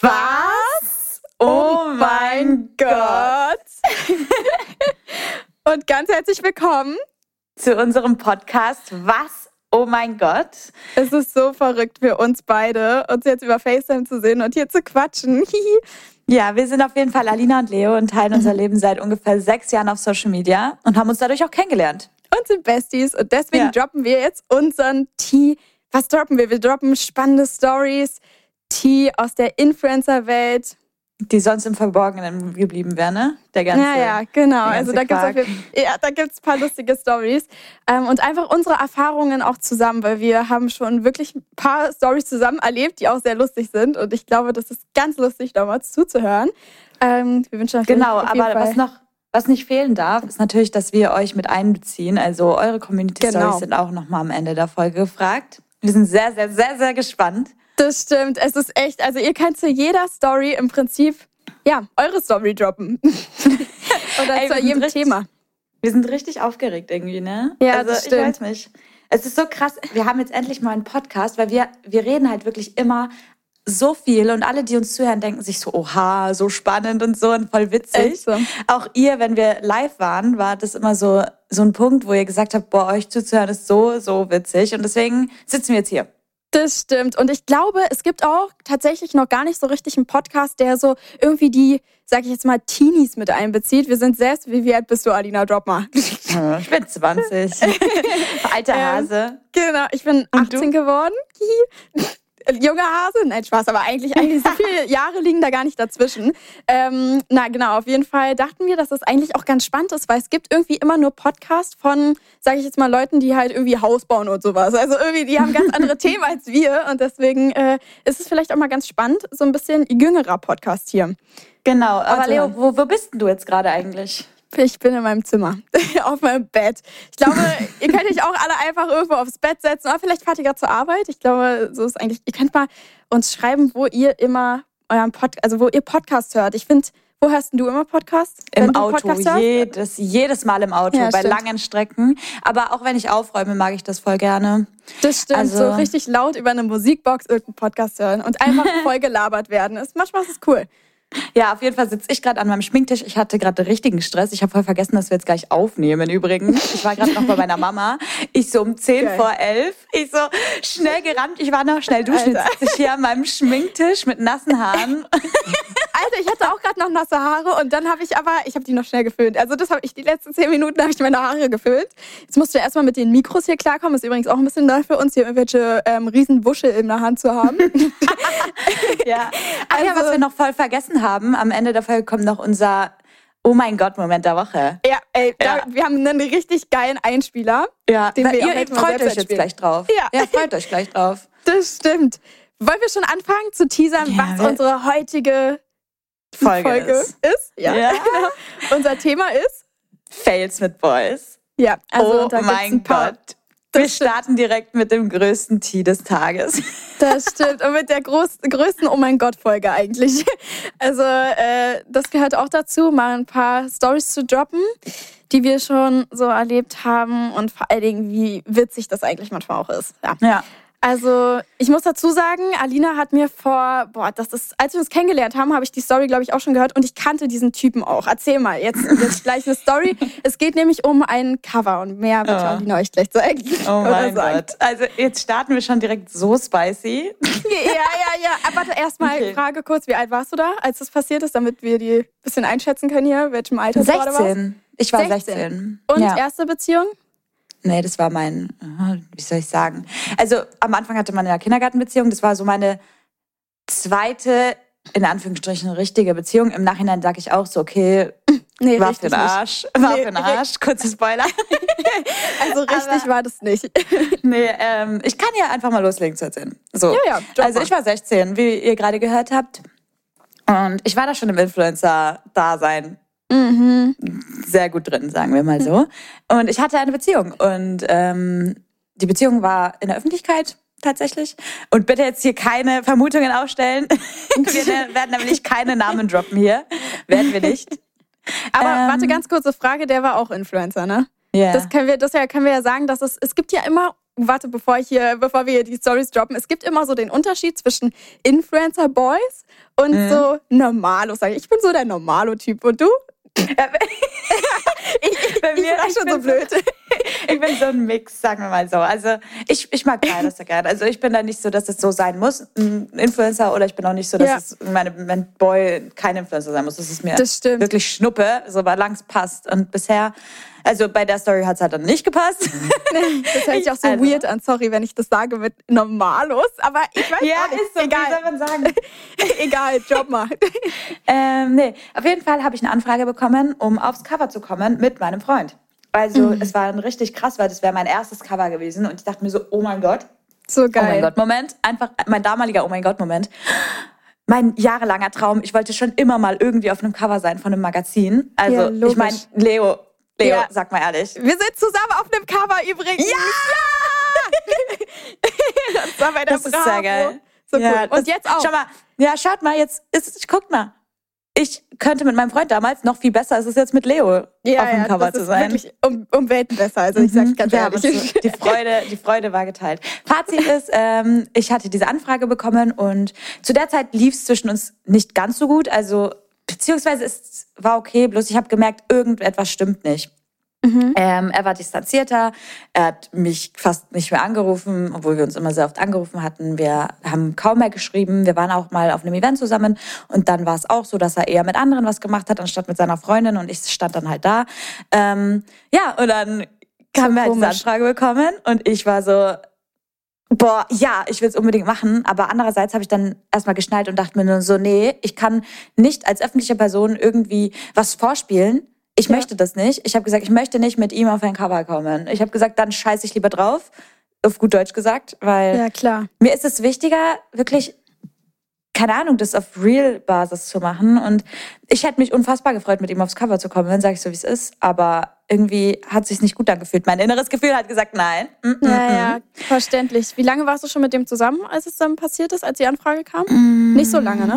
Was? Oh mein Gott! Und ganz herzlich willkommen zu unserem Podcast Was? Oh mein Gott. Es ist so verrückt für uns beide, uns jetzt über FaceTime zu sehen und hier zu quatschen. ja, wir sind auf jeden Fall Alina und Leo und teilen unser Leben seit ungefähr sechs Jahren auf Social Media und haben uns dadurch auch kennengelernt. Und sind Besties. Und deswegen ja. droppen wir jetzt unseren Tee. Was droppen wir? Wir droppen spannende Stories, Tee aus der Influencer-Welt. Die sonst im Verborgenen geblieben wäre, ne? Der ganze, ja, ja, genau. Also da gibt es ja, da gibt's ein paar lustige Stories. Ähm, und einfach unsere Erfahrungen auch zusammen, weil wir haben schon wirklich ein paar Stories zusammen erlebt, die auch sehr lustig sind. Und ich glaube, das ist ganz lustig, damals zuzuhören. Ähm, wir wünschen Genau, aber Fall was noch was nicht fehlen darf, ist natürlich, dass wir euch mit einbeziehen. Also eure Community Stories genau. sind auch nochmal am Ende der Folge gefragt. Wir sind sehr, sehr, sehr, sehr gespannt. Das stimmt. Es ist echt, also ihr könnt zu jeder Story im Prinzip, ja, eure Story droppen. Oder Ey, zu jedem richtig, Thema. Wir sind richtig aufgeregt irgendwie, ne? Ja, also, das stimmt. Ich weiß nicht. Es ist so krass. Wir haben jetzt endlich mal einen Podcast, weil wir, wir reden halt wirklich immer so viel und alle, die uns zuhören, denken sich so, oha, so spannend und so und voll witzig. So. Auch ihr, wenn wir live waren, war das immer so, so ein Punkt, wo ihr gesagt habt, boah, euch zuzuhören ist so, so witzig und deswegen sitzen wir jetzt hier. Das stimmt. Und ich glaube, es gibt auch tatsächlich noch gar nicht so richtig einen Podcast, der so irgendwie die, sag ich jetzt mal, Teenies mit einbezieht. Wir sind selbst, wie, wie alt bist du, Alina? Drop mal. Ich bin 20. Alter ähm, Hase. Ähm, genau, ich bin 18 geworden. Junger Hase? Nein, Spaß, aber eigentlich, eigentlich so viele Jahre liegen da gar nicht dazwischen. Ähm, na genau, auf jeden Fall dachten wir, dass das eigentlich auch ganz spannend ist, weil es gibt irgendwie immer nur Podcasts von, sage ich jetzt mal, Leuten, die halt irgendwie Haus bauen und sowas. Also irgendwie, die haben ganz andere Themen als wir und deswegen äh, ist es vielleicht auch mal ganz spannend, so ein bisschen jüngerer Podcast hier. Genau, aber also, Leo, wo, wo bist denn du jetzt gerade eigentlich? Ich bin in meinem Zimmer, auf meinem Bett. Ich glaube, ihr könnt euch auch alle einfach irgendwo aufs Bett setzen oder vielleicht fahrt ihr gerade zur Arbeit. Ich glaube, so ist eigentlich. Ihr könnt mal uns schreiben, wo ihr immer euren Pod, also wo ihr Podcast hört. Ich finde, wo hörst du immer Podcasts? Im Auto, Podcast jedes, jedes Mal im Auto, ja, bei stimmt. langen Strecken. Aber auch wenn ich aufräume, mag ich das voll gerne. Das stimmt, also, so richtig laut über eine Musikbox irgendeinen Podcast hören und einfach voll gelabert werden. Ist, manchmal ist es cool. Ja, auf jeden Fall sitze ich gerade an meinem Schminktisch. Ich hatte gerade richtigen Stress. Ich habe voll vergessen, dass wir jetzt gleich aufnehmen. Übrigens, ich war gerade noch bei meiner Mama. Ich so um 10 Geil. vor 11. Ich so schnell gerannt. Ich war noch schnell duschen. Jetzt sitze ich hier an meinem Schminktisch mit nassen Haaren. Alter, ich hatte auch gerade noch nasse Haare und dann habe ich aber, ich habe die noch schnell geföhnt. Also das habe ich die letzten 10 Minuten habe ich meine Haare geföhnt. Jetzt musst du erstmal mit den Mikros hier klarkommen. Ist übrigens auch ein bisschen neu für uns, hier irgendwelche ähm, riesen Wuschel in der Hand zu haben. ja. Ach also, ja, was also wir noch voll vergessen haben, am Ende der Folge kommt noch unser Oh mein Gott, Moment der Woche. Ja, ey, ja. Da, wir haben einen richtig geilen Einspieler. Ja, den wir ihr, ihr freut euch jetzt gleich drauf. Ja. ja, freut euch gleich drauf. Das stimmt. Wollen wir schon anfangen zu teasern, ja, was unsere heutige Folge, Folge ist? ist? Ja, ja. Genau. Unser Thema ist Fails mit Boys. Ja, also oh mein Gott. Wir starten direkt mit dem größten Tee des Tages. Das stimmt. Und mit der groß, größten Oh mein Gott-Folge eigentlich. Also, äh, das gehört auch dazu, mal ein paar Stories zu droppen, die wir schon so erlebt haben und vor allen Dingen, wie witzig das eigentlich manchmal auch ist. Ja. ja. Also, ich muss dazu sagen, Alina hat mir vor, boah, das ist, als wir uns kennengelernt haben, habe ich die Story, glaube ich, auch schon gehört und ich kannte diesen Typen auch. Erzähl mal, jetzt, jetzt gleich eine Story. es geht nämlich um ein Cover und mehr wird oh. Alina euch gleich zeigen. Oh mein Gott. Also, jetzt starten wir schon direkt so spicy. ja, ja, ja. Aber warte, erstmal okay. Frage kurz, wie alt warst du da, als das passiert ist, damit wir die ein bisschen einschätzen können hier, welchem Alter 16. du warst? Ich war 16. 16. Und ja. erste Beziehung? Nee, das war mein, wie soll ich sagen? Also am Anfang hatte man ja Kindergartenbeziehung. Das war so meine zweite, in Anführungsstrichen, richtige Beziehung. Im Nachhinein sage ich auch so, okay, nee, war für den Arsch. Nicht. War nee, für den Arsch. Kurzer Spoiler. also richtig Aber, war das nicht. nee, ähm, ich kann ja einfach mal loslegen zu erzählen. So. Ja, ja, also ich war 16, wie ihr gerade gehört habt. Und ich war da schon im Influencer-Dasein Mhm. Sehr gut drin, sagen wir mal so. Und ich hatte eine Beziehung und ähm, die Beziehung war in der Öffentlichkeit tatsächlich. Und bitte jetzt hier keine Vermutungen aufstellen. wir werden nämlich keine Namen droppen hier. Werden wir nicht. Aber ähm, warte, ganz kurze Frage, der war auch Influencer, ne? Yeah. Das können wir, das ja, können wir ja sagen, dass es, es gibt ja immer warte, bevor ich hier, bevor wir hier die Stories droppen, es gibt immer so den Unterschied zwischen Influencer Boys und mhm. so Normalos. Ich bin so der Normalo-Typ und du? Ich, ich, Bei mir, ich, schon so blöd. Ich bin so ein Mix, sagen wir mal so. Also ich, ich mag beides sehr gerne. Also ich bin da nicht so, dass es so sein muss, ein Influencer, oder ich bin auch nicht so, dass ja. es meine, mein Boy kein Influencer sein muss. Das ist mir das wirklich Schnuppe, so weil es passt. Und bisher also bei der Story hat es halt dann nicht gepasst. Das hört sich auch so also. weird an, sorry, wenn ich das sage mit Normalos, aber ich weiß ja, auch nicht. Ist so, egal. Wie soll man sagen? egal, Job mal. ähm, nee, auf jeden Fall habe ich eine Anfrage bekommen, um aufs Cover zu kommen mit meinem Freund. Also mhm. es war dann richtig krass, weil das wäre mein erstes Cover gewesen und ich dachte mir so, oh mein Gott. So geil. Oh mein Gott, Moment. Einfach mein damaliger Oh mein Ggott, Moment. Mein jahrelanger Traum. Ich wollte schon immer mal irgendwie auf einem Cover sein von einem Magazin. Also ja, ich meine, Leo, Leo, ja. sag mal ehrlich. Wir sind zusammen auf einem Cover übrigens. Ja! das war bei der das Bravo. ist sehr geil. So cool. Und jetzt auch. Schau mal, ja, schaut mal, jetzt ist, guck mal. Ich könnte mit meinem Freund damals noch viel besser. Es ist jetzt mit Leo ja, auf dem ja, Cover zu sein. Wirklich um, um Welten besser. Also ich sag's ganz ja, ehrlich. Die Freude, die Freude war geteilt. Fazit ist, ähm, ich hatte diese Anfrage bekommen und zu der Zeit lief es zwischen uns nicht ganz so gut. Also beziehungsweise es war okay, bloß ich habe gemerkt, irgendetwas stimmt nicht. Mhm. Ähm, er war distanzierter, er hat mich fast nicht mehr angerufen, obwohl wir uns immer sehr oft angerufen hatten. Wir haben kaum mehr geschrieben. Wir waren auch mal auf einem Event zusammen und dann war es auch so, dass er eher mit anderen was gemacht hat, anstatt mit seiner Freundin und ich stand dann halt da. Ähm, ja, und dann haben wir halt diese Anfrage bekommen und ich war so, boah, ja, ich will es unbedingt machen. Aber andererseits habe ich dann erstmal geschnallt und dachte mir nur so, nee, ich kann nicht als öffentliche Person irgendwie was vorspielen. Ich ja. möchte das nicht. Ich habe gesagt, ich möchte nicht mit ihm auf ein Cover kommen. Ich habe gesagt, dann scheiße ich lieber drauf. Auf gut Deutsch gesagt, weil ja, klar. mir ist es wichtiger, wirklich keine Ahnung, das auf Real-Basis zu machen. Und ich hätte mich unfassbar gefreut, mit ihm aufs Cover zu kommen, dann sage ich so, wie es ist. Aber irgendwie hat sich nicht gut angefühlt. Mein inneres Gefühl hat gesagt, nein. Mm -mm. Ja, ja, verständlich. Wie lange warst du schon mit dem zusammen, als es dann passiert ist, als die Anfrage kam? Mm. Nicht so lange, ne?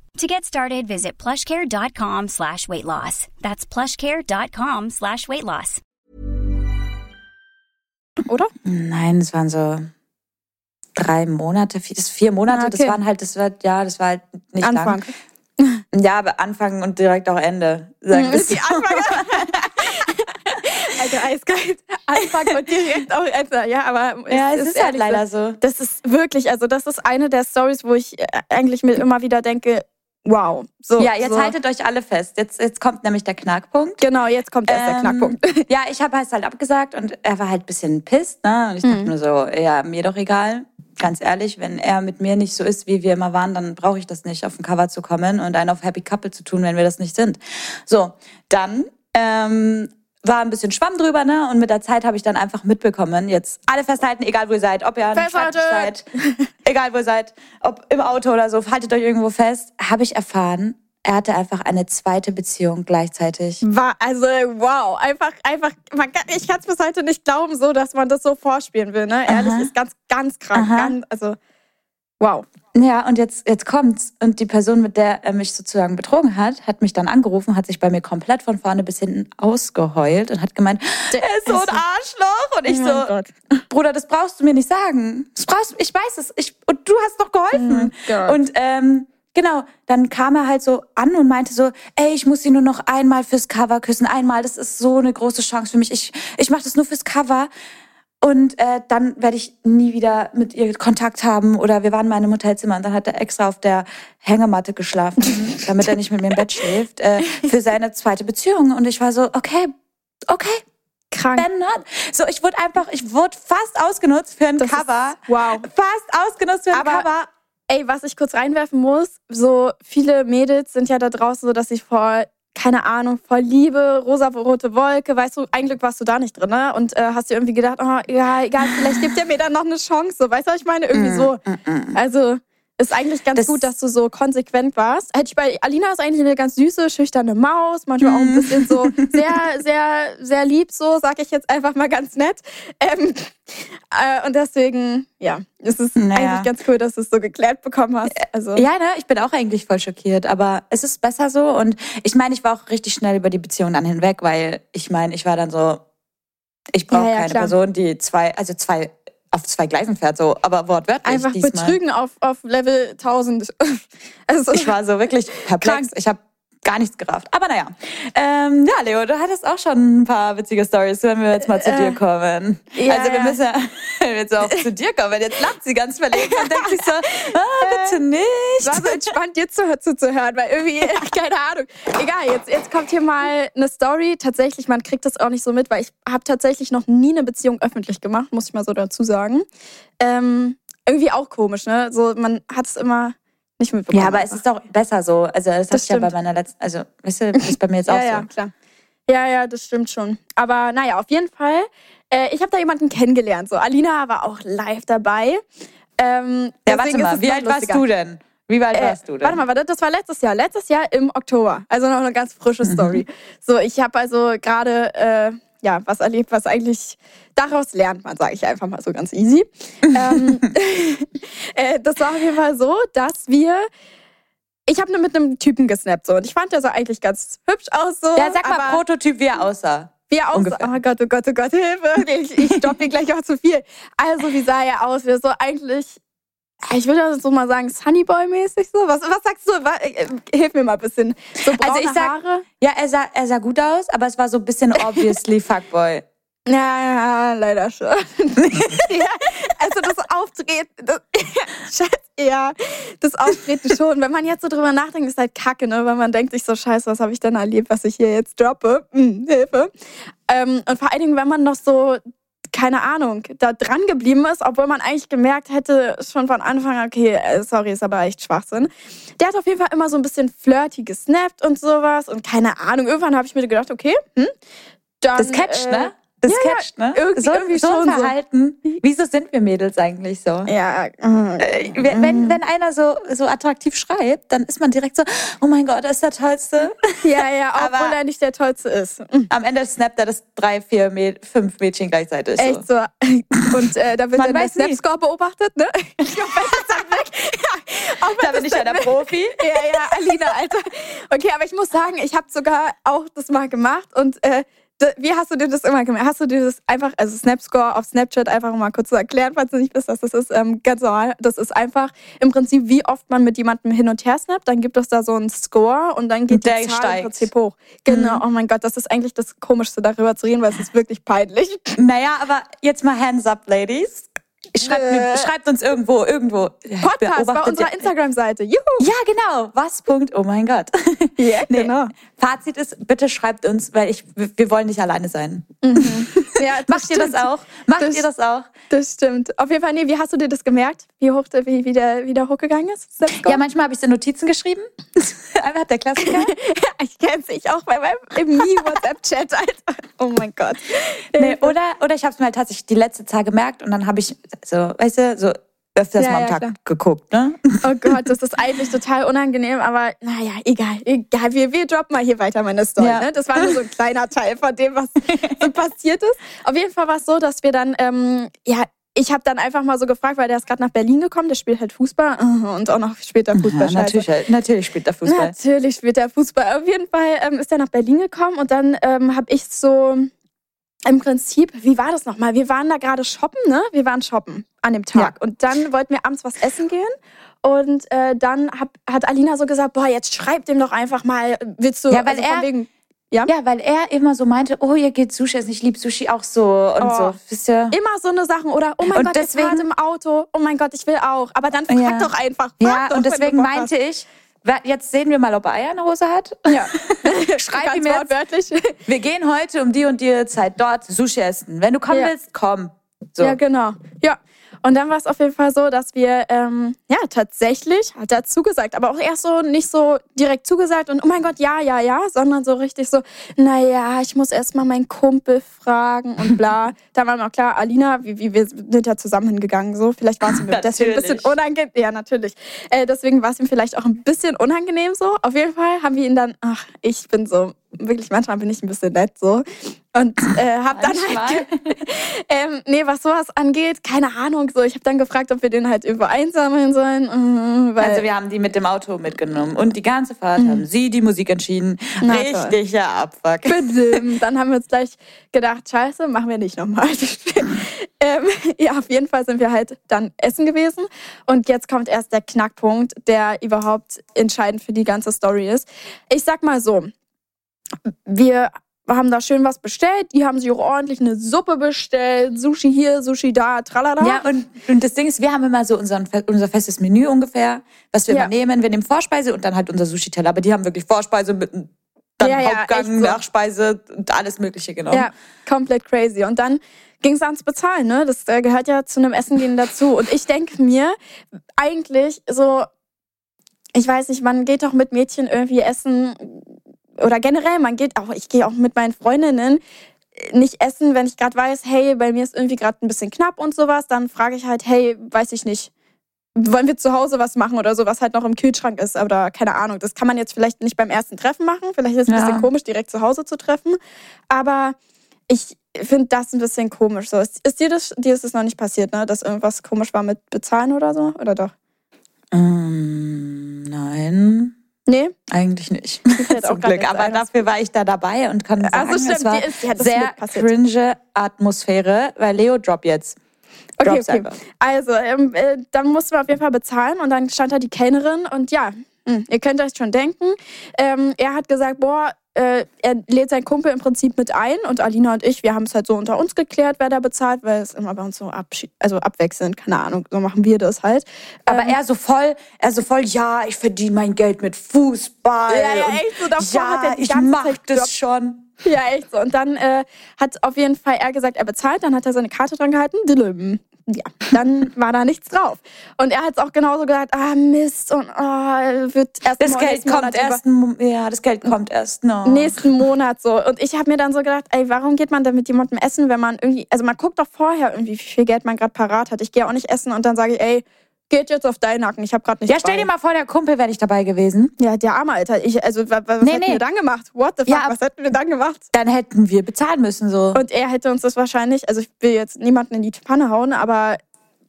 To get started, visit plushcare.com slash weight loss. That's plushcare.com slash weight loss. Oder? Nein, es waren so drei Monate, vier, vier Monate, ah, okay. das waren halt, das war, ja, das war halt nicht Anfang. lang. Ja, aber Anfang und direkt auch Ende. Sagen mhm, die Anfang. Alter, eiskalt. Anfang und direkt auch Ende. Ja, aber ja, es ist, ist halt leider so. Das ist wirklich, also das ist eine der Stories, wo ich äh, eigentlich mir immer wieder denke, wow. So, ja, jetzt so. haltet euch alle fest. Jetzt, jetzt kommt nämlich der Knackpunkt. Genau, jetzt kommt erst ähm, der Knackpunkt. Ja, ich habe halt abgesagt und er war halt ein bisschen pisst. Ne? Und ich dachte mhm. nur so, ja, mir doch egal ganz ehrlich, wenn er mit mir nicht so ist, wie wir immer waren, dann brauche ich das nicht, auf ein Cover zu kommen und einen auf Happy Couple zu tun, wenn wir das nicht sind. So, dann ähm, war ein bisschen Schwamm drüber, ne? Und mit der Zeit habe ich dann einfach mitbekommen, jetzt alle festhalten, egal wo ihr seid, ob ihr an seid, egal wo ihr seid, ob im Auto oder so, haltet euch irgendwo fest, habe ich erfahren, er hatte einfach eine zweite Beziehung gleichzeitig. War also wow, einfach einfach man kann, ich kann es bis heute nicht glauben, so dass man das so vorspielen will, ne? Aha. Ehrlich ist ganz ganz krank, ganz, also wow. Ja, und jetzt jetzt kommt's und die Person, mit der er mich sozusagen betrogen hat, hat mich dann angerufen, hat sich bei mir komplett von vorne bis hinten ausgeheult und hat gemeint, der ist so ein Arschloch und ich oh so Gott. Bruder, das brauchst du mir nicht sagen. Das brauchst ich weiß es, ich und du hast doch geholfen. Oh und ähm Genau, dann kam er halt so an und meinte so, ey, ich muss sie nur noch einmal fürs Cover küssen, einmal, das ist so eine große Chance für mich. Ich, ich mache das nur fürs Cover und äh, dann werde ich nie wieder mit ihr Kontakt haben. Oder wir waren mal in einem Hotelzimmer und dann hat er extra auf der Hängematte geschlafen, damit er nicht mit mir im Bett schläft, äh, für seine zweite Beziehung. Und ich war so, okay, okay, krank. So, ich wurde einfach, ich wurde fast ausgenutzt für ein das Cover. Ist, wow. Fast ausgenutzt für ein Aber Cover. Ey, was ich kurz reinwerfen muss, so viele Mädels sind ja da draußen so, dass sie vor, keine Ahnung, voll Liebe, rosa-rote Wolke, weißt du, ein Glück warst du da nicht drin, ne? Und äh, hast dir irgendwie gedacht, oh, ja, egal, vielleicht gibt er mir dann noch eine Chance, so, weißt du, was ich meine? Irgendwie mm, so. Mm, mm, also, Ist eigentlich ganz das gut, dass du so konsequent warst. Hätte ich bei Alina ist eigentlich eine ganz süße, schüchterne Maus, manchmal auch ein mhm. bisschen so sehr, sehr, sehr lieb, so sag ich jetzt einfach mal ganz nett. Ähm, äh, und deswegen, ja, es ist naja. eigentlich ganz cool, dass du es so geklärt bekommen hast. Also. Ja, ne, ich bin auch eigentlich voll schockiert, aber es ist besser so. Und ich meine, ich war auch richtig schnell über die Beziehung dann hinweg, weil ich meine, ich war dann so, ich brauche ja, ja, keine klar. Person, die zwei, also zwei auf zwei Gleisen fährt, so, aber wortwörtlich. Einfach diesmal. betrügen auf, auf Level 1000. also, ich war so wirklich perplex. Krank. Ich habe gar nichts gerafft. Aber naja. Ähm, ja, Leo, du hattest auch schon ein paar witzige Stories, wenn wir jetzt mal zu äh, dir kommen. Ja, also wir ja. müssen ja jetzt auch zu dir kommen. Jetzt lacht sie ganz verlegen und denkt sich so, ah, bitte nicht. Es war so entspannt, dir zu, zu, zu hören, weil irgendwie, keine Ahnung. Egal, jetzt, jetzt kommt hier mal eine Story. Tatsächlich, man kriegt das auch nicht so mit, weil ich habe tatsächlich noch nie eine Beziehung öffentlich gemacht, muss ich mal so dazu sagen. Ähm, irgendwie auch komisch, ne? So, man hat es immer nicht mitbekommen. Ja, aber es ist doch besser so. Also das, das ich ja bei meiner letzten, also weißt du, ist bei mir jetzt auch ja, so. Ja, klar. Ja, ja, das stimmt schon. Aber naja, auf jeden Fall. Äh, ich habe da jemanden kennengelernt. So, Alina war auch live dabei. Ähm, ja, warte mal, wie alt lustiger. warst du denn? Wie alt äh, warst du denn? Warte mal, warte, das war letztes Jahr. Letztes Jahr im Oktober. Also noch eine ganz frische. Story. so, ich habe also gerade äh, ja, was erlebt, was eigentlich daraus lernt man, sage ich einfach mal so ganz easy. ähm, äh, das war auf jeden Fall so, dass wir ich habe mit einem Typen gesnappt so und ich fand der so eigentlich ganz hübsch aus so. Ja, sag mal Prototyp, wie er aussah. Wie er aussah. Oh Gott, oh Gott, oh Gott, Hilfe. Ich, ich stoppe gleich auch zu viel. Also, wie sah er aus? Wir so eigentlich ich würde so mal sagen, Sunnyboy-mäßig so. Was, was sagst du? Was, äh, hilf mir mal ein bisschen. So also ich sag, Haare. Ja, er sah, er sah gut aus, aber es war so ein bisschen obviously Fuckboy. Ja, ja, leider schon. ja, also das Auftreten, das, scheiße, ja, das Auftreten schon. Wenn man jetzt so drüber nachdenkt, ist halt kacke, ne? Weil man denkt sich so, scheiße, was habe ich denn erlebt, was ich hier jetzt droppe? Hm, Hilfe. Ähm, und vor allen Dingen, wenn man noch so keine Ahnung, da dran geblieben ist, obwohl man eigentlich gemerkt hätte, schon von Anfang an, okay, äh, sorry, ist aber echt Schwachsinn. Der hat auf jeden Fall immer so ein bisschen flirty gesnappt und sowas und keine Ahnung. Irgendwann habe ich mir gedacht, okay, hm, dann, das catcht, äh, ne? Das ja, catcht, ne? Irgendwie, so, irgendwie so schon Verhalten. So. Wieso sind wir Mädels eigentlich so? Ja. Äh, wenn, wenn einer so, so attraktiv schreibt, dann ist man direkt so, oh mein Gott, er ist der Tollste. Ja, ja, obwohl Aber er nicht der Tollste ist. Am Ende snappt er das drei, vier, fünf Mädchen gleichzeitig. Echt so. Und äh, da wird man dann der Snapscore beobachtet, ne? Ich dann weg. Ja, da bin ich ja der Profi. Ja, ja, Alina, Alter. Okay, aber ich muss sagen, ich habe sogar auch das mal gemacht und äh, wie hast du dir das immer gemacht? Hast du dir das einfach, also Snapscore auf Snapchat einfach mal kurz zu erklären, falls du nicht wisst, was das ist? Ähm, ganz normal. Das ist einfach im Prinzip, wie oft man mit jemandem hin und her snappt. Dann gibt es da so einen Score und dann geht Der die Zahl steigt. im Prinzip hoch. Genau. Mhm. Oh mein Gott, das ist eigentlich das Komischste darüber zu reden, weil es ist wirklich peinlich. Naja, aber jetzt mal Hands up, Ladies. Schreibt, äh, schreibt, uns irgendwo, irgendwo. Podcast bei unserer Instagram-Seite. Juhu! Ja, genau. Was? Punkt. Oh mein Gott. Ja, nee. genau. Fazit ist, bitte schreibt uns, weil ich, wir wollen nicht alleine sein. Mhm. Ja, Macht ihr das auch? Macht das, ihr das auch? Das stimmt. Auf jeden Fall, nee, wie hast du dir das gemerkt? Wie hoch wie, wie, der, wie der hochgegangen ist? Ja, manchmal habe ich so Notizen geschrieben. Einfach der Klassiker. ich kenne es auch bei meinem im WhatsApp-Chat. Oh mein Gott. Nee, oder, oder ich habe es mir halt tatsächlich die letzte Zeit gemerkt und dann habe ich so, weißt du, so öfters ja, mal am ja, Tag klar. geguckt, ne? Oh Gott, das ist eigentlich total unangenehm, aber naja, egal, egal. Wir, wir droppen mal hier weiter meine Story. Ja. Ne? Das war nur so ein kleiner Teil von dem, was so passiert ist. Auf jeden Fall war es so, dass wir dann, ähm, ja, ich habe dann einfach mal so gefragt, weil der ist gerade nach Berlin gekommen, der spielt halt Fußball uh, und auch noch später Fußball. Ja, natürlich, halt, natürlich spielt er Fußball. Natürlich spielt er Fußball. Auf jeden Fall ähm, ist er nach Berlin gekommen und dann ähm, habe ich so im Prinzip, wie war das nochmal? Wir waren da gerade shoppen, ne? Wir waren shoppen an dem Tag. Ja. Und dann wollten wir abends was essen gehen. Und äh, dann hab, hat Alina so gesagt, boah, jetzt schreib dem doch einfach mal, willst du... Ja, weil also er... Wegen, ja? ja, weil er immer so meinte, oh, ihr geht Sushi essen, ich liebe Sushi auch so und oh. so. Wisst ihr? Immer so eine Sachen oder oh mein und Gott, deswegen, ich im Auto, oh mein Gott, ich will auch. Aber dann frag ja. doch einfach. Frag ja, doch, und deswegen meinte ich, Jetzt sehen wir mal, ob er Eier in der Hose hat. Ja. Schreib ihm jetzt. Wörtlich. Wir gehen heute um die und die Zeit dort Sushi essen. Wenn du kommen ja. willst, komm. So. Ja, genau. Ja. Und dann war es auf jeden Fall so, dass wir, ähm, ja, tatsächlich hat er zugesagt, aber auch erst so nicht so direkt zugesagt und oh mein Gott, ja, ja, ja, sondern so richtig so, naja, ich muss erst mal meinen Kumpel fragen und bla. da war noch klar, Alina, wie, wie wir sind ja zusammen hingegangen, so. Vielleicht war es ihm deswegen ein bisschen unangenehm. Ja, natürlich. Äh, deswegen war es ihm vielleicht auch ein bisschen unangenehm so. Auf jeden Fall haben wir ihn dann, ach, ich bin so wirklich manchmal bin ich ein bisschen nett so. Und äh, hab dann halt, ähm, nee, was sowas angeht, keine Ahnung, so. Ich habe dann gefragt, ob wir den halt irgendwo einsammeln sollen. Äh, also wir haben die mit dem Auto mitgenommen und die ganze Fahrt mhm. haben sie die Musik entschieden. Na, Richtiger Abfuck. Dann haben wir uns gleich gedacht, scheiße, machen wir nicht nochmal. ähm, ja, auf jeden Fall sind wir halt dann essen gewesen. Und jetzt kommt erst der Knackpunkt, der überhaupt entscheidend für die ganze Story ist. Ich sag mal so, wir haben da schön was bestellt. Die haben sich auch ordentlich eine Suppe bestellt. Sushi hier, Sushi da, tralala. Ja, und, und das Ding ist, wir haben immer so unseren, unser festes Menü ungefähr, was wir ja. nehmen. Wir nehmen Vorspeise und dann halt unser Sushi-Teller. Aber die haben wirklich Vorspeise mit dann ja, Hauptgang, ja, so. Nachspeise und alles Mögliche genommen. Ja, komplett crazy. Und dann ging es ans Bezahlen, ne? Das äh, gehört ja zu einem Essen gehen dazu. Und ich denke mir, eigentlich so, ich weiß nicht, man geht doch mit Mädchen irgendwie essen oder generell, man geht auch, ich gehe auch mit meinen Freundinnen nicht essen, wenn ich gerade weiß, hey, bei mir ist irgendwie gerade ein bisschen knapp und sowas, dann frage ich halt, hey, weiß ich nicht, wollen wir zu Hause was machen oder so, was halt noch im Kühlschrank ist oder keine Ahnung. Das kann man jetzt vielleicht nicht beim ersten Treffen machen, vielleicht ist es ein ja. bisschen komisch, direkt zu Hause zu treffen, aber ich finde das ein bisschen komisch. So, ist, ist dir, das, dir ist das noch nicht passiert, ne? dass irgendwas komisch war mit Bezahlen oder so, oder doch? Ähm, nein. Nee? Eigentlich nicht. Zum Glück. Aber dafür war ich da dabei und kann sagen, also stimmt, es war ist, ja, sehr cringe Atmosphäre, weil Leo drop jetzt. Okay, okay. Also, ähm, äh, dann mussten wir auf jeden Fall bezahlen und dann stand da die Kellnerin und ja, mh, ihr könnt euch schon denken, ähm, er hat gesagt, boah, äh, er lädt seinen Kumpel im Prinzip mit ein und Alina und ich, wir haben es halt so unter uns geklärt, wer da bezahlt, weil es immer bei uns so abschied also abwechselnd, keine Ahnung, so machen wir das halt. Aber ähm, er so voll, er so voll, ja, ich verdiene mein Geld mit Fußball. Ja, ja, echt so, davor ja, hat er die ich mach Zeit das schon. Ja, echt so. Und dann äh, hat auf jeden Fall er gesagt, er bezahlt, dann hat er seine Karte dran gehalten, ja, dann war da nichts drauf. Und er hat es auch genauso gesagt, ah Mist und oh, wird erst das Geld kommt erst, ja, das Geld kommt erst noch. Nächsten Monat so. Und ich habe mir dann so gedacht, ey, warum geht man denn mit jemandem essen, wenn man irgendwie, also man guckt doch vorher irgendwie, wie viel Geld man gerade parat hat. Ich gehe auch nicht essen und dann sage ich, ey, geht jetzt auf deinen Nacken. Ich habe gerade nicht. Ja, stell dir mal vor, der Kumpel wäre nicht dabei gewesen. Ja, der arme Alter. Ich, also was, nee, hätten nee. wir dann gemacht? What the fuck? Ja, was hätten wir dann gemacht? Dann hätten wir bezahlen müssen so. Und er hätte uns das wahrscheinlich, also ich will jetzt niemanden in die Pfanne hauen, aber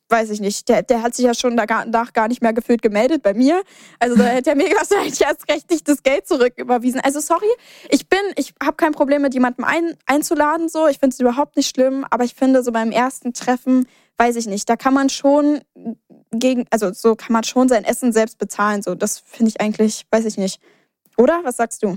weiß ich nicht, der, der hat sich ja schon danach gar nicht mehr gefühlt gemeldet bei mir. Also da hätte er mir wahrscheinlich erst recht nicht das Geld zurück überwiesen. Also sorry, ich bin, ich habe kein Problem mit jemandem ein, einzuladen, so. Ich finde es überhaupt nicht schlimm, aber ich finde so beim ersten Treffen, weiß ich nicht, da kann man schon gegen, also so kann man schon sein Essen selbst bezahlen. So, das finde ich eigentlich, weiß ich nicht. Oder? Was sagst du?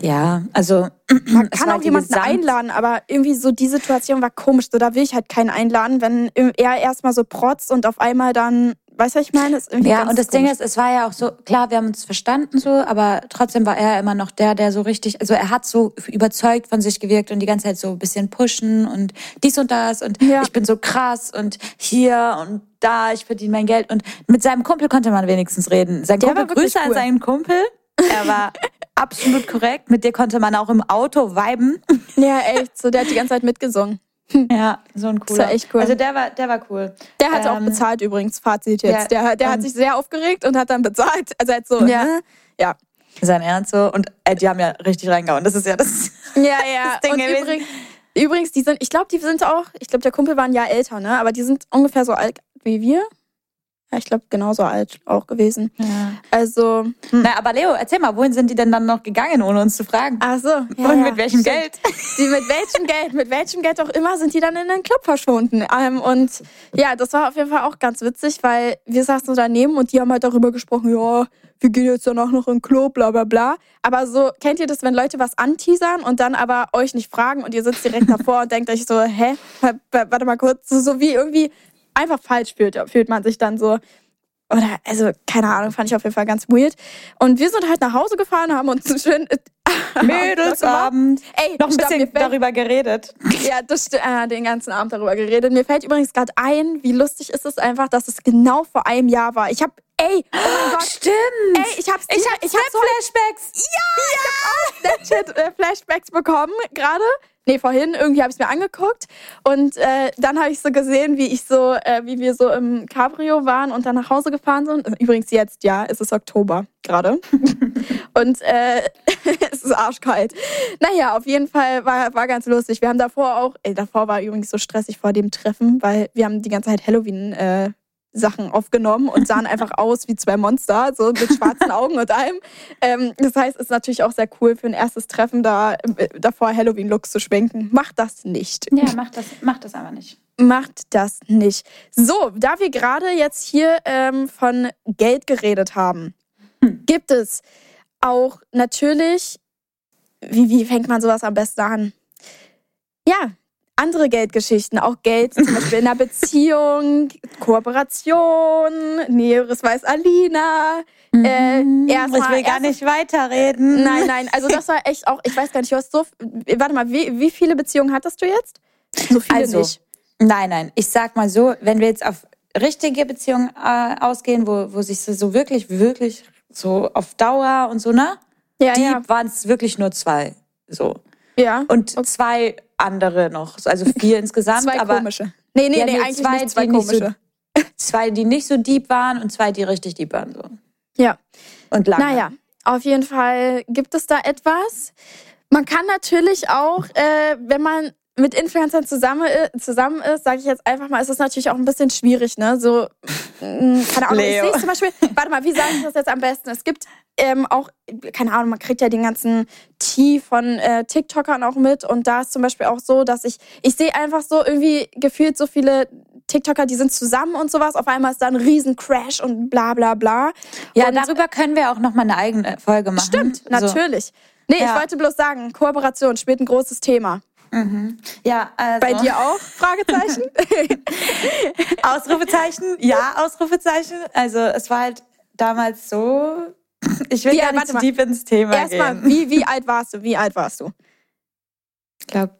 Ja, also man kann auch jemanden Gesamt einladen, aber irgendwie so die Situation war komisch. So, da will ich halt keinen einladen, wenn er erstmal so protzt und auf einmal dann, weißt du, was ich meine? Ist irgendwie ja, und das komisch. Ding ist, es war ja auch so, klar, wir haben uns verstanden so, aber trotzdem war er immer noch der, der so richtig, also er hat so überzeugt von sich gewirkt und die ganze Zeit so ein bisschen pushen und dies und das und ja. ich bin so krass und hier und da, ich verdiene mein Geld und mit seinem Kumpel konnte man wenigstens reden. Sein Kumpel, Grüße cool. an seinen Kumpel. Er war absolut korrekt. Mit dir konnte man auch im Auto viben. Ja, echt. So, der hat die ganze Zeit mitgesungen. Ja, so ein cooler. Das war echt cool. Also der war, der war cool. Der hat ähm, auch bezahlt übrigens, Fazit jetzt. Ja, der der hat sich sehr aufgeregt und hat dann bezahlt. Also hat so, ja. Ne? ja. Sein Ernst so. Und äh, die haben ja richtig reingehauen. Das ist ja das, ja, ja. das Ding und gewesen. Übrigens, übrigens, die sind, ich glaube, die sind auch, ich glaube, der Kumpel war ein Jahr älter, ne? Aber die sind ungefähr so alt wie wir. Ja, ich glaube, genauso alt auch gewesen. Ja. Also. Hm. Na, aber Leo, erzähl mal, wohin sind die denn dann noch gegangen, ohne uns zu fragen? Ach so. Ja, und mit welchem stimmt. Geld? Die mit welchem Geld? Mit welchem Geld auch immer sind die dann in den Club verschwunden. Ähm, und ja, das war auf jeden Fall auch ganz witzig, weil wir saßen so daneben und die haben halt darüber gesprochen, ja, wir gehen jetzt danach noch in den Club, bla bla bla. Aber so, kennt ihr das, wenn Leute was anteasern und dann aber euch nicht fragen und ihr sitzt direkt davor und denkt euch so, hä? Warte mal kurz, so wie irgendwie einfach falsch fühlt, fühlt man sich dann so. Oder, also, keine Ahnung, fand ich auf jeden Fall ganz weird. Und wir sind halt nach Hause gefahren, haben uns schön, Mädelsabend. Ey, noch ein stopp, bisschen darüber geredet. Ja, das äh, den ganzen Abend darüber geredet. Mir fällt übrigens gerade ein, wie lustig ist es einfach, dass es genau vor einem Jahr war. Ich habe Ey, oh mein Gott. Stimmt. Ey, ich hab's Ich hab, ich hab Flashbacks. Ja, ja, ich hab auch Snapchat-Flashbacks bekommen gerade nee, vorhin irgendwie habe ich es mir angeguckt und äh, dann habe ich so gesehen, wie ich so, äh, wie wir so im Cabrio waren und dann nach Hause gefahren sind. Übrigens jetzt, ja, es ist Oktober gerade und äh, es ist arschkalt. Naja, auf jeden Fall war, war ganz lustig. Wir haben davor auch, ey, davor war übrigens so stressig vor dem Treffen, weil wir haben die ganze Zeit Halloween äh, Sachen aufgenommen und sahen einfach aus wie zwei Monster, so mit schwarzen Augen und allem. Ähm, das heißt, es ist natürlich auch sehr cool für ein erstes Treffen, da äh, davor Halloween-Looks zu schwenken. Macht das nicht. Ja, macht das, macht das aber nicht. Macht das nicht. So, da wir gerade jetzt hier ähm, von Geld geredet haben, hm. gibt es auch natürlich, wie, wie fängt man sowas am besten an? Ja, andere Geldgeschichten, auch Geld zum Beispiel in einer Beziehung, Kooperation, Näheres weiß Alina. Mhm. Äh, erst ich will gar nicht weiterreden. Nein, nein, also das war echt auch, ich weiß gar nicht, du hast so, warte mal, wie, wie viele Beziehungen hattest du jetzt? So viele also, nicht. Nein, nein, ich sag mal so, wenn wir jetzt auf richtige Beziehungen äh, ausgehen, wo, wo sich so wirklich, wirklich so auf Dauer und so, ne? Ja, die ja. waren es wirklich nur zwei. So. Ja. Und okay. zwei andere noch. Also vier insgesamt. Zwei aber komische. Nee, nee, nee, eigentlich zwei, nicht zwei komische. So, zwei, die nicht so deep waren und zwei, die richtig deep waren. So. Ja. Und lange. Naja, auf jeden Fall gibt es da etwas. Man kann natürlich auch, äh, wenn man mit Influencern zusammen, äh, zusammen ist, sage ich jetzt einfach mal, ist es natürlich auch ein bisschen schwierig, ne? So, mm, keine Ahnung, Leo. ich sehe zum Beispiel, warte mal, wie sage ich das jetzt am besten? Es gibt ähm, auch, keine Ahnung, man kriegt ja den ganzen Tee von äh, TikTokern auch mit und da ist zum Beispiel auch so, dass ich, ich sehe einfach so irgendwie gefühlt so viele TikToker, die sind zusammen und sowas. Auf einmal ist da ein Riesencrash und bla bla bla. Ja, und darüber können wir auch nochmal eine eigene Folge machen. Stimmt, natürlich. So. Nee, ja. ich wollte bloß sagen, Kooperation spielt ein großes Thema. Mhm. Ja, also. Bei dir auch? Fragezeichen? Ausrufezeichen? Ja, Ausrufezeichen. Also es war halt damals so. Ich will ja, gar nicht zu deep ins Thema Erstmal, gehen. Erstmal, wie, wie alt warst du? Wie alt warst du? Ich glaube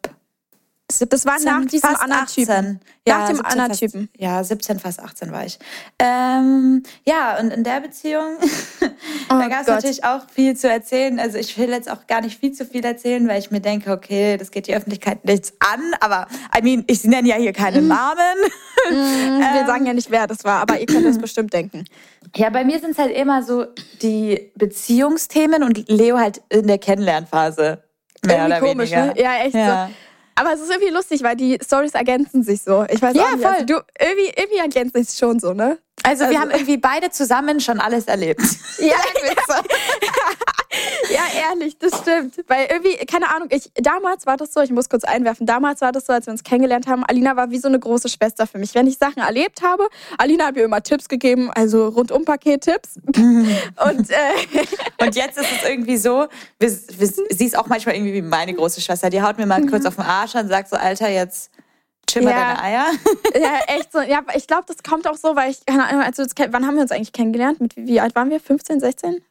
das war nach diesem anderen Typen. Ja, nach dem anderen Typen. Ja, 17, fast 18 war ich. Ähm, ja, und in der Beziehung, oh da gab es natürlich auch viel zu erzählen. Also ich will jetzt auch gar nicht viel zu viel erzählen, weil ich mir denke, okay, das geht die Öffentlichkeit nichts an. Aber, I mean, ich nenne ja hier keine mhm. Namen. Mm, wir ähm, sagen ja nicht, wer das war, aber ihr könnt das bestimmt denken. Ja, bei mir sind es halt immer so die Beziehungsthemen und Leo halt in der Kennenlernphase. Mehr Irgendwie oder komisch, weniger. ne? Ja, echt ja. so. Aber es ist irgendwie lustig, weil die Stories ergänzen sich so. Ich weiß ja, auch nicht. Also voll. Also du, irgendwie, irgendwie ergänzen sich schon so, ne? Also, also, wir haben irgendwie beide zusammen schon alles erlebt. ja, ja. ja, ehrlich, das stimmt. Weil irgendwie, keine Ahnung, ich, damals war das so, ich muss kurz einwerfen, damals war das so, als wir uns kennengelernt haben, Alina war wie so eine große Schwester für mich. Wenn ich Sachen erlebt habe, Alina hat mir immer Tipps gegeben, also Rundum-Paket-Tipps. und, äh, und jetzt ist es irgendwie so, wir, wir, sie ist auch manchmal irgendwie wie meine große Schwester, die haut mir mal kurz auf den Arsch und sagt so, Alter, jetzt chill mal ja. deine Eier. ja, echt so. Ja, ich glaube, das kommt auch so, weil ich, keine Ahnung, als wann haben wir uns eigentlich kennengelernt? Mit wie alt waren wir? 15, 16?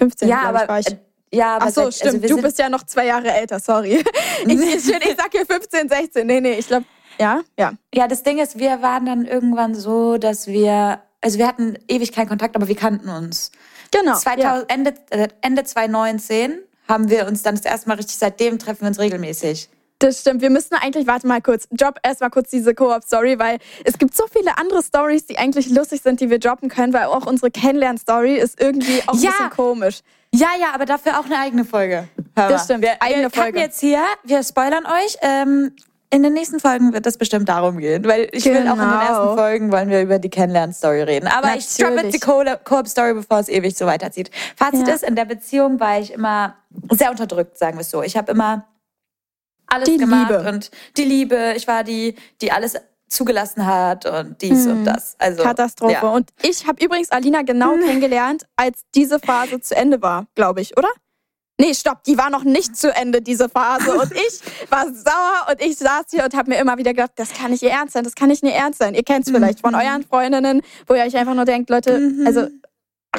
15, ja, aber, ich, war ich. Äh, ja, aber Ach so, also stimmt. Also du bist ja noch zwei Jahre älter, sorry. ich, ich, ich sag hier 15, 16. Nee, nee, ich glaube, ja, ja. Ja, das Ding ist, wir waren dann irgendwann so, dass wir, also wir hatten ewig keinen Kontakt, aber wir kannten uns. Genau. 2000, ja. Ende, äh, Ende 2019 haben wir uns dann das erste Mal richtig, seitdem treffen wir uns regelmäßig. Das stimmt. Wir müssen eigentlich, warte mal kurz, drop erstmal kurz diese Co-op-Story, weil es gibt so viele andere Stories, die eigentlich lustig sind, die wir droppen können, weil auch unsere Kennenlern-Story ist irgendwie auch ja. ein bisschen komisch. Ja, ja, aber dafür auch eine eigene Folge. Das stimmt, wir, eigene wir Folge. jetzt hier, wir spoilern euch. Ähm, in den nächsten Folgen wird es bestimmt darum gehen, weil ich genau. will auch in den ersten genau. Folgen wollen wir über die Kennenlern-Story reden. Aber Natürlich. ich droppe jetzt die Co-op-Story, bevor es ewig so weiterzieht. Fazit ja. ist, in der Beziehung war ich immer sehr unterdrückt, sagen wir es so. Ich habe immer alles die gemacht Liebe. und die Liebe. Ich war die, die alles zugelassen hat und dies hm. und das. Also Katastrophe. Ja. Und ich habe übrigens Alina genau hm. kennengelernt, als diese Phase zu Ende war, glaube ich, oder? Nee, stopp, die war noch nicht zu Ende, diese Phase. Und ich war sauer und ich saß hier und habe mir immer wieder gedacht, das kann nicht ihr Ernst sein, das kann nicht ihr Ernst sein. Ihr kennt es vielleicht von mhm. euren Freundinnen, wo ihr euch einfach nur denkt, Leute, mhm. also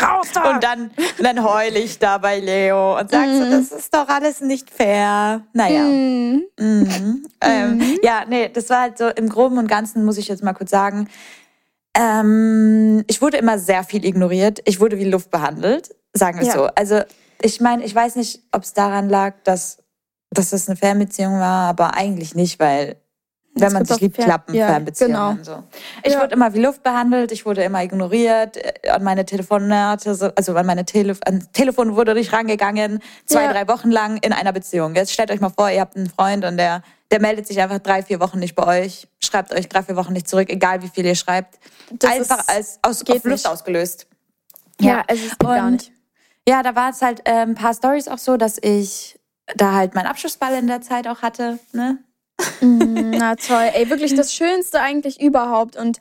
Raus da! Und dann, dann heule ich da bei Leo und sag so, mhm. das ist doch alles nicht fair. Naja. Mm. Mm. Ähm, mm. Ja, nee, das war halt so im Groben und Ganzen, muss ich jetzt mal kurz sagen. Ähm, ich wurde immer sehr viel ignoriert. Ich wurde wie Luft behandelt, sagen wir ja. so. Also ich meine, ich weiß nicht, ob es daran lag, dass, dass das eine Fernbeziehung war, aber eigentlich nicht, weil wenn man sich liebt, klappen ja, Fernbeziehungen. Genau. So. Ich ja. wurde immer wie Luft behandelt, ich wurde immer ignoriert, äh, an meine Telefonate, also an meine Tele an Telefon wurde nicht rangegangen, zwei, ja. drei Wochen lang in einer Beziehung. Jetzt stellt euch mal vor, ihr habt einen Freund und der, der meldet sich einfach drei, vier Wochen nicht bei euch, schreibt euch drei, vier Wochen nicht zurück, egal wie viel ihr schreibt. Das einfach als aus, auf Luft ausgelöst. Ja, es ist gar nicht. Ja, da war es halt äh, ein paar Stories auch so, dass ich da halt meinen Abschlussball in der Zeit auch hatte, ne? Mm, na toll, ey, wirklich das Schönste eigentlich überhaupt. Und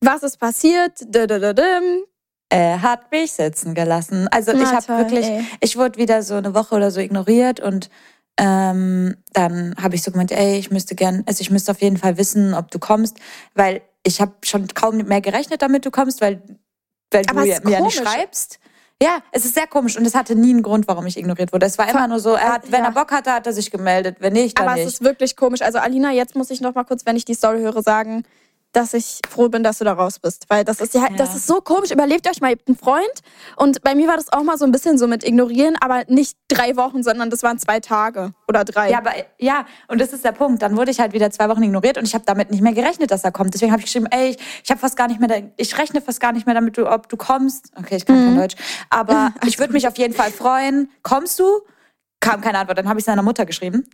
was ist passiert? Er hat mich sitzen gelassen. Also Na ich habe wirklich, ey. ich wurde wieder so eine Woche oder so ignoriert und ähm, dann habe ich so gemeint, ey, ich müsste gern, also ich müsste auf jeden Fall wissen, ob du kommst, weil ich habe schon kaum mehr gerechnet, damit du kommst, weil weil Aber du mir, mir ja nicht schreibst. Ja, es ist sehr komisch und es hatte nie einen Grund, warum ich ignoriert wurde. Es war immer nur so, er hat, wenn er Bock hatte, hat er sich gemeldet, wenn nicht, dann Aber nicht. es ist wirklich komisch. Also Alina, jetzt muss ich noch mal kurz, wenn ich die Story höre, sagen, dass ich froh bin, dass du da raus bist. Weil das ist ja, ja, das ist so komisch. Überlebt euch mal, ihr habt einen Freund. Und bei mir war das auch mal so ein bisschen so mit ignorieren, aber nicht drei Wochen, sondern das waren zwei Tage oder drei. Ja, aber ja, und das ist der Punkt. Dann wurde ich halt wieder zwei Wochen ignoriert und ich habe damit nicht mehr gerechnet, dass er kommt. Deswegen habe ich geschrieben, ey, ich, ich habe fast gar nicht mehr, ich rechne fast gar nicht mehr damit, du, ob du kommst. Okay, ich kann mhm. kein Deutsch. Aber ich würde mich auf jeden Fall freuen. Kommst du? Kam keine Antwort. Dann habe ich seiner Mutter geschrieben.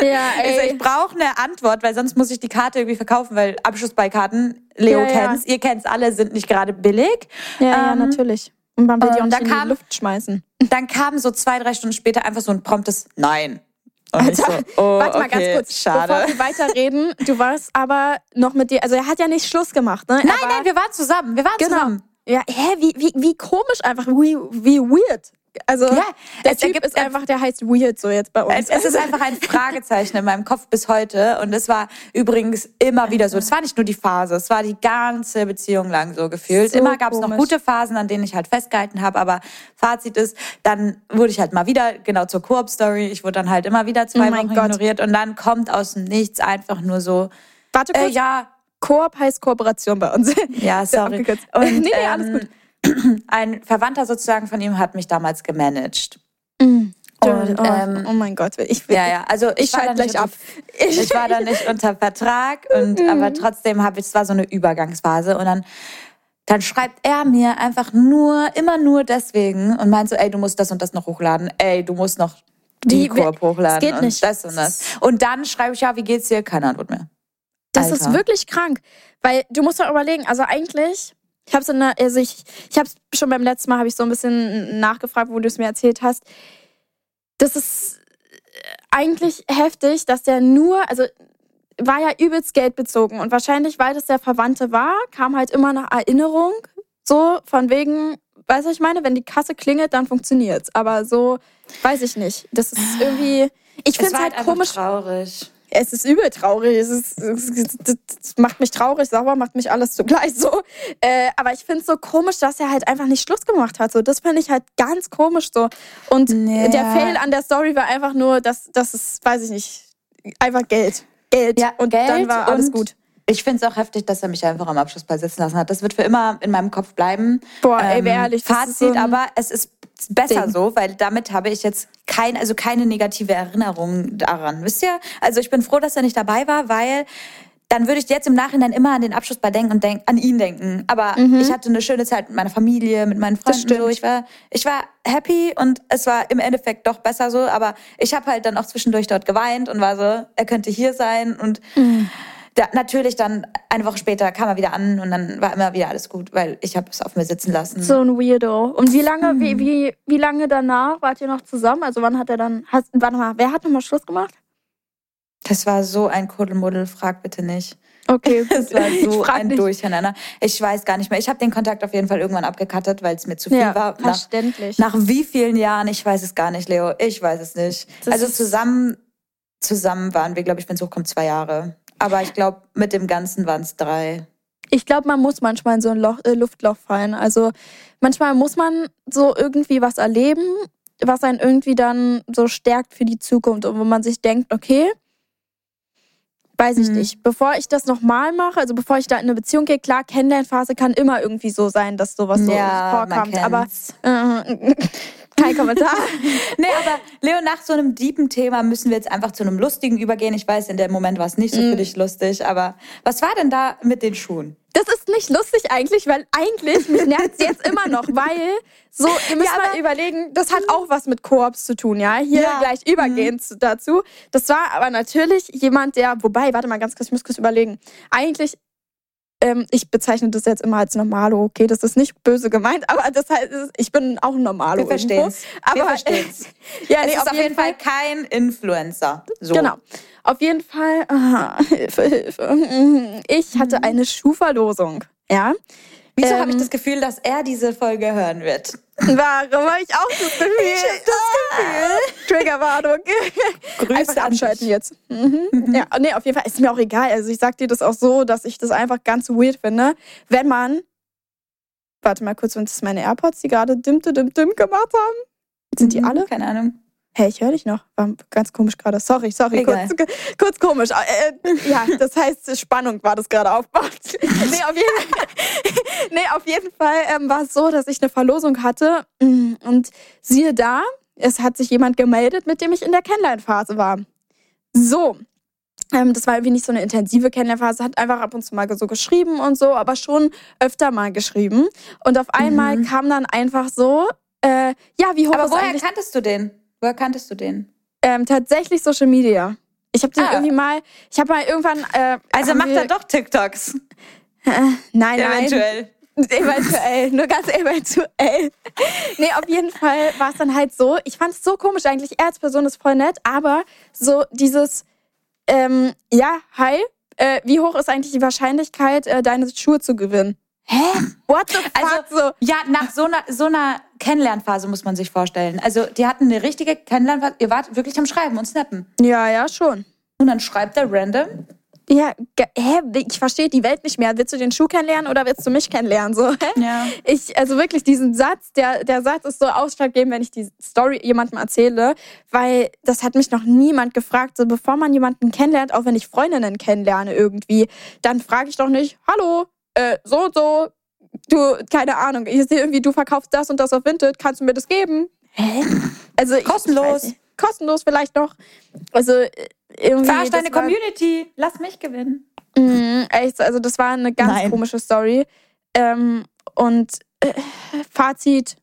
Ja, ey. Ich, so, ich brauche eine Antwort, weil sonst muss ich die Karte irgendwie verkaufen, weil Abschlussbeikarten, Leo ja, kennt's, ja. ihr kennt's alle, sind nicht gerade billig. Ja, ähm, ja, natürlich. Und man will die auch nicht in die Luft schmeißen. Dann kam so zwei, drei Stunden später einfach so ein promptes Nein. Alter, so, oh, warte mal okay, ganz kurz, schade. bevor wir weiterreden. Du warst aber noch mit dir, also er hat ja nicht Schluss gemacht, ne? Nein, nein, wir waren zusammen, wir waren genau. zusammen. Ja, hä, wie, wie, wie komisch einfach, wie, wie weird. Also ja, der Typ ist einfach, der heißt Weird so jetzt bei uns. Es, ist einfach ein Fragezeichen in meinem Kopf bis heute. Und es war übrigens immer wieder so. Es war nicht nur die Phase, es war die ganze Beziehung lang so gefühlt. So immer gab es noch gute Phasen, an denen ich halt festgehalten habe. Aber Fazit ist, dann wurde ich halt mal wieder, genau zur Koop-Story, ich wurde dann halt immer wieder zwei oh Wochen Gott. ignoriert. Und dann kommt aus dem Nichts einfach nur so, Warte kurz. Äh, ja. Koop heißt Kooperation bei uns. Ja, sorry. Und, nee, nee, alles gut. Ein Verwandter sozusagen von ihm hat mich damals gemanagt. Mm. Und, oh, ähm, oh, mein Gott, ich will. Ja, ja, also ich, ich war gleich ab. Ich, ich war da nicht unter Vertrag und mhm. aber trotzdem habe ich, es war so eine Übergangsphase und dann dann schreibt er mir einfach nur, immer nur deswegen und meint so, ey, du musst das und das noch hochladen, ey, du musst noch die Korb hochladen das geht und nicht. das und das. Und dann schreibe ich, ja, wie geht's dir? Keine Antwort mehr. Das Alter. ist wirklich krank, weil du musst doch überlegen, also eigentlich ich habe so also ich, ich habe schon beim letzten Mal habe ich so ein bisschen nachgefragt, wo du es mir erzählt hast. Das ist eigentlich heftig, dass der nur, also war ja übelst geldbezogen und wahrscheinlich, weil das der Verwandte war, kam halt immer eine Erinnerung, so von wegen, weißt du, ich meine, wenn die Kasse klingelt, dann funktioniert's. Aber so, weiß ich nicht. Das ist irgendwie, ich finde es halt, halt komisch. Traurig es ist übel traurig. Es, ist, es, macht mich traurig, sauer, macht mich alles zugleich so. Äh, aber ich finde es so komisch, dass er halt einfach nicht Schluss gemacht hat. So, das finde ich halt ganz komisch so. Und ja. der Fail an der Story war einfach nur, dass das ist, weiß ich nicht, einfach Geld. Geld. Ja, und Geld dann war alles gut. Ich finde es auch heftig, dass er mich einfach am Abschlussball sitzen lassen hat. Das wird für immer in meinem Kopf bleiben. Boah, ey, ähm, ehrlich. Fazit, so aber es ist besser Ding. so, weil damit habe ich jetzt kein, also keine negative Erinnerung daran. Wisst ihr? Also ich bin froh, dass er nicht dabei war, weil dann würde ich jetzt im Nachhinein immer an den Abschlussball denken und denk, an ihn denken. Aber mhm. ich hatte eine schöne Zeit mit meiner Familie, mit meinen Freunden. So. Ich war, ich war happy und es war im Endeffekt doch besser so. Aber ich habe halt dann auch zwischendurch dort geweint und war so, er könnte hier sein und mhm da, natürlich dann eine Woche später kam er wieder an und dann war immer wieder alles gut, weil ich habe es auf mir sitzen lassen. So ein Weirdo. Und wie lange, hm. wie, wie, wie lange danach wart ihr noch zusammen? Also wann hat er dann, hat, warte mal, wer hat nochmal Schluss gemacht? Das war so ein Kuddelmuddel, frag bitte nicht. Okay. Das war so ein nicht. Durcheinander. Ich weiß gar nicht mehr. Ich habe den Kontakt auf jeden Fall irgendwann abgekattet, weil es mir zu viel ja, war. Verständlich. Nach, nach wie vielen Jahren? Ich weiß es gar nicht, Leo. Ich weiß es nicht. Das also zusammen, zusammen waren wir, glaube ich, wenn es hochkommt, zwei Jahre. Aber ich glaube, mit dem Ganzen waren es drei. Ich glaube, man muss manchmal in so ein Loch, äh, Luftloch fallen. Also manchmal muss man so irgendwie was erleben, was einen irgendwie dann so stärkt für die Zukunft und wo man sich denkt, okay, weiß ich mhm. nicht. Bevor ich das nochmal mache, also bevor ich da in eine Beziehung gehe, klar, Kennenlernphase kann immer irgendwie so sein, dass sowas so ja, vorkommt. Aber äh, kein Kommentar. nee, aber Leo, nach so einem deepen Thema müssen wir jetzt einfach zu einem lustigen übergehen. Ich weiß, in dem Moment war es nicht so mhm. für dich lustig, aber was war denn da mit den Schuhen? Das ist nicht lustig eigentlich, weil eigentlich, mich nervt es jetzt immer noch, weil so, ihr müsst ja, mal überlegen, das hat auch was mit Koops zu tun, ja? Hier ja. gleich übergehend mhm. dazu. Das war aber natürlich jemand, der, wobei, warte mal ganz kurz, ich muss kurz überlegen. Eigentlich ähm, ich bezeichne das jetzt immer als Normalo, okay, das ist nicht böse gemeint, aber das heißt, ich bin auch ein Normalo. Wir verstehen es. Wir verstehen es. ja, nee, es ist auf, jeden Fall, Fall kein Influencer. So. Genau. Auf jeden Fall, aha, Hilfe, Hilfe. Ich hatte mhm. eine Schuhverlosung, ja. Wieso ähm, habe ich das Gefühl, dass er diese Folge hören wird? Warum habe ich auch das Gefühl? Ich habe das Gefühl. Triggerwarnung. Grüße einfach abschalten jetzt. Mhm. Mhm. Ja, nee, auf jeden Fall ist mir auch egal. Also ich sag dir das auch so, dass ich das einfach ganz weird finde, wenn man Warte mal kurz, sind das meine AirPods, die gerade dim dim dim gemacht haben? Sind die mhm, alle? Keine Ahnung. Hey, ich höre dich noch. War ganz komisch gerade. Sorry, sorry. Kurz, kurz, komisch. Äh, äh, ja, das heißt, Spannung war das gerade aufgebaut. nee, auf jeden Fall, nee, auf jeden Fall ähm, war es so, dass ich eine Verlosung hatte. Mm, und siehe da, es hat sich jemand gemeldet, mit dem ich in der Kennenlernphase war. So. Ähm, das war irgendwie nicht so eine intensive Kennenlernphase, hat einfach ab und zu mal so geschrieben und so, aber schon öfter mal geschrieben. Und auf einmal mhm. kam dann einfach so, äh, ja, wie hoch aber woher kanntest du den? Woher kanntest du den? Ähm, tatsächlich Social Media. Ich habe den ah. irgendwie mal, ich habe mal irgendwann. Äh, also macht er doch TikToks. Äh, nein, Eventuell. nein. Eventuell, nur ganz eventuell. nee, auf jeden Fall war es dann halt so. Ich fand es so komisch eigentlich. Er als Person ist voll nett, aber so dieses, ähm, ja, hi, äh, wie hoch ist eigentlich die Wahrscheinlichkeit, äh, deine Schuhe zu gewinnen? Hä? What the fuck? Also, so? Ja, nach so einer, so einer Kennenlernphase muss man sich vorstellen. Also, die hatten eine richtige Kennenlernphase. Ihr wart wirklich am Schreiben und Snappen. Ja, ja, schon. Und dann schreibt er random. Ja, hä? Ich verstehe die Welt nicht mehr. Willst du den Schuh kennenlernen oder willst du mich kennenlernen? So, hä? Ja. Ich, also wirklich diesen Satz, der, der Satz ist so ausschlaggebend, wenn ich die Story jemandem erzähle, weil das hat mich noch niemand gefragt. So, bevor man jemanden kennenlernt, auch wenn ich Freundinnen kennenlerne irgendwie, dann frage ich doch nicht, hallo, äh, so und so, du, keine Ahnung, ich sehe irgendwie, du verkaufst das und das auf Vinted, kannst du mir das geben? Hä? Also kostenlos. kostenlos vielleicht noch. Also äh, irgendwie. Verarsch deine Community, lass mich gewinnen. Mh, echt, also das war eine ganz Nein. komische Story. Ähm, und äh, Fazit,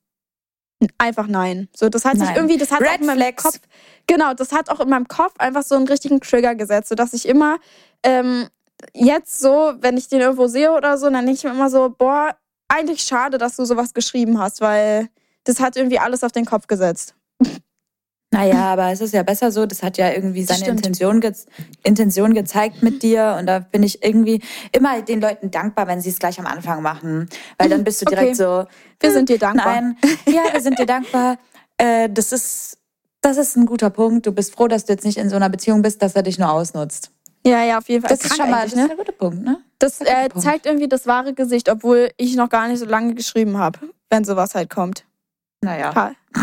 einfach nein. So, das hat nein. sich irgendwie, das hat Red auch in meinem Flags. Kopf, genau, das hat auch in meinem Kopf einfach so einen richtigen Trigger gesetzt, sodass ich immer ähm, jetzt so, wenn ich den irgendwo sehe oder so, dann denke ich mir immer so, boah, eigentlich schade, dass du sowas geschrieben hast, weil das hat irgendwie alles auf den Kopf gesetzt. Naja, aber es ist ja besser so, das hat ja irgendwie seine Intention, ge Intention gezeigt mit dir und da bin ich irgendwie immer den Leuten dankbar, wenn sie es gleich am Anfang machen, weil dann bist du direkt okay. so, wir sind dir dankbar. Nein, ja, wir sind dir dankbar. Äh, das ist, das ist ein guter Punkt. Du bist froh, dass du jetzt nicht in so einer Beziehung bist, dass er dich nur ausnutzt. Ja, ja, auf jeden Fall. Das, ist schon mal das ist ein guter Punkt, ne? Das äh, zeigt irgendwie das wahre Gesicht, obwohl ich noch gar nicht so lange geschrieben habe, wenn sowas halt kommt. Naja. Ha.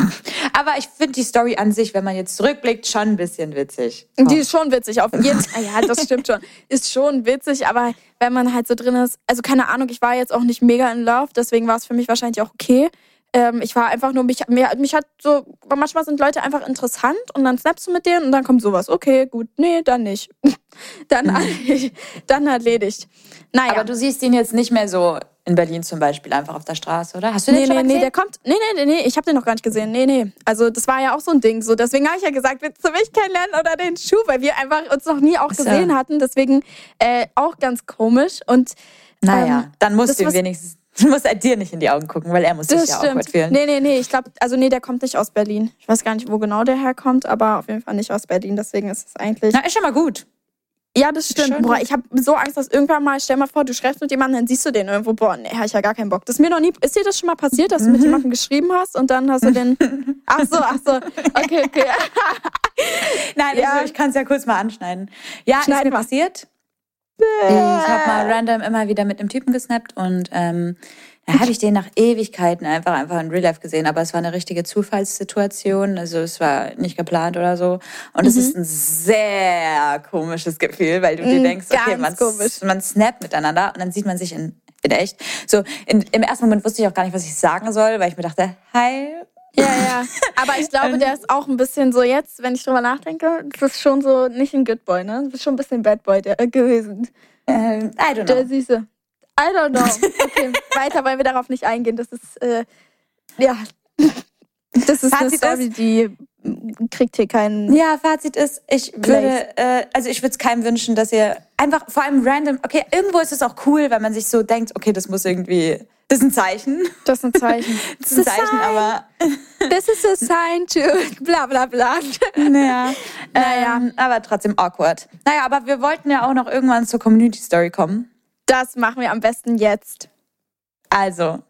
Aber ich finde die Story an sich, wenn man jetzt zurückblickt, schon ein bisschen witzig. Die ist schon witzig, auf jeden Fall. Ja, das stimmt schon. Ist schon witzig, aber wenn man halt so drin ist, also keine Ahnung, ich war jetzt auch nicht mega in Love, deswegen war es für mich wahrscheinlich auch okay. Ähm, ich war einfach nur, mich, mich, mich hat so, manchmal sind Leute einfach interessant und dann snappst du mit denen und dann kommt sowas. Okay, gut, nee, dann nicht. dann, mhm. dann erledigt. Naja. Aber du siehst ihn jetzt nicht mehr so in Berlin zum Beispiel einfach auf der Straße, oder? Hast du den nee, schon nee, gesehen? Nee, der kommt. Nee, nee, nee, nee, ich habe den noch gar nicht gesehen. Nee, nee. Also das war ja auch so ein Ding. So, deswegen habe ich ja gesagt, willst du mich kennenlernen oder den Schuh, weil wir einfach uns noch nie auch so. gesehen hatten. Deswegen äh, auch ganz komisch. Und naja, ähm, dann musst du wenigstens Du musst halt dir nicht in die Augen gucken, weil er muss das sich ja stimmt. awkward fühlen. Nee, nee, nee. Ich glaube, also nee, der kommt nicht aus Berlin. Ich weiß gar nicht, wo genau der herkommt, aber auf jeden Fall nicht aus Berlin. Deswegen ist es eigentlich. Na, ist schon mal gut. Ja, das stimmt. Boah, ich habe so Angst, dass irgendwann mal, stell mal vor, du schreibst mit jemandem, dann siehst du den irgendwo. Boah, nee, habe ich ja gar keinen Bock. Das ist mir noch nie, ist dir das schon mal passiert, dass du mit mhm. jemandem geschrieben hast und dann hast du den. Ach so, ach so. Okay, okay. Nein, ja. also ich kann es ja kurz mal anschneiden. Ja, Schneiden ist mir passiert. Ich habe mal random immer wieder mit einem Typen gesnappt und ähm, da habe ich den nach Ewigkeiten einfach einfach in Real Life gesehen, aber es war eine richtige Zufallssituation, also es war nicht geplant oder so. Und mhm. es ist ein sehr komisches Gefühl, weil du dir mhm, denkst, okay, man, man snappt miteinander und dann sieht man sich in, in echt. So in, im ersten Moment wusste ich auch gar nicht, was ich sagen soll, weil ich mir dachte, hi, ja, ja. Aber ich glaube, der ist auch ein bisschen so jetzt, wenn ich drüber nachdenke, das ist schon so nicht ein Good Boy, ne? Das ist schon ein bisschen Bad Boy der, äh, gewesen. Ähm, I don't know. Der Süße. I don't know. Okay, weiter wollen wir darauf nicht eingehen. Das ist, äh, ja. Das ist Fazit eine Story, ist, die kriegt hier keinen. Ja, Fazit ist, ich würde, äh, also ich würde es keinem wünschen, dass ihr einfach vor allem random, okay, irgendwo ist es auch cool, wenn man sich so denkt, okay, das muss irgendwie das ist ein Zeichen. Das ist ein Zeichen. Das ist ein Zeichen, aber. Das ist a sign to bla bla bla. Naja. naja. Ähm, aber trotzdem awkward. Naja, aber wir wollten ja auch noch irgendwann zur Community Story kommen. Das machen wir am besten jetzt. Also,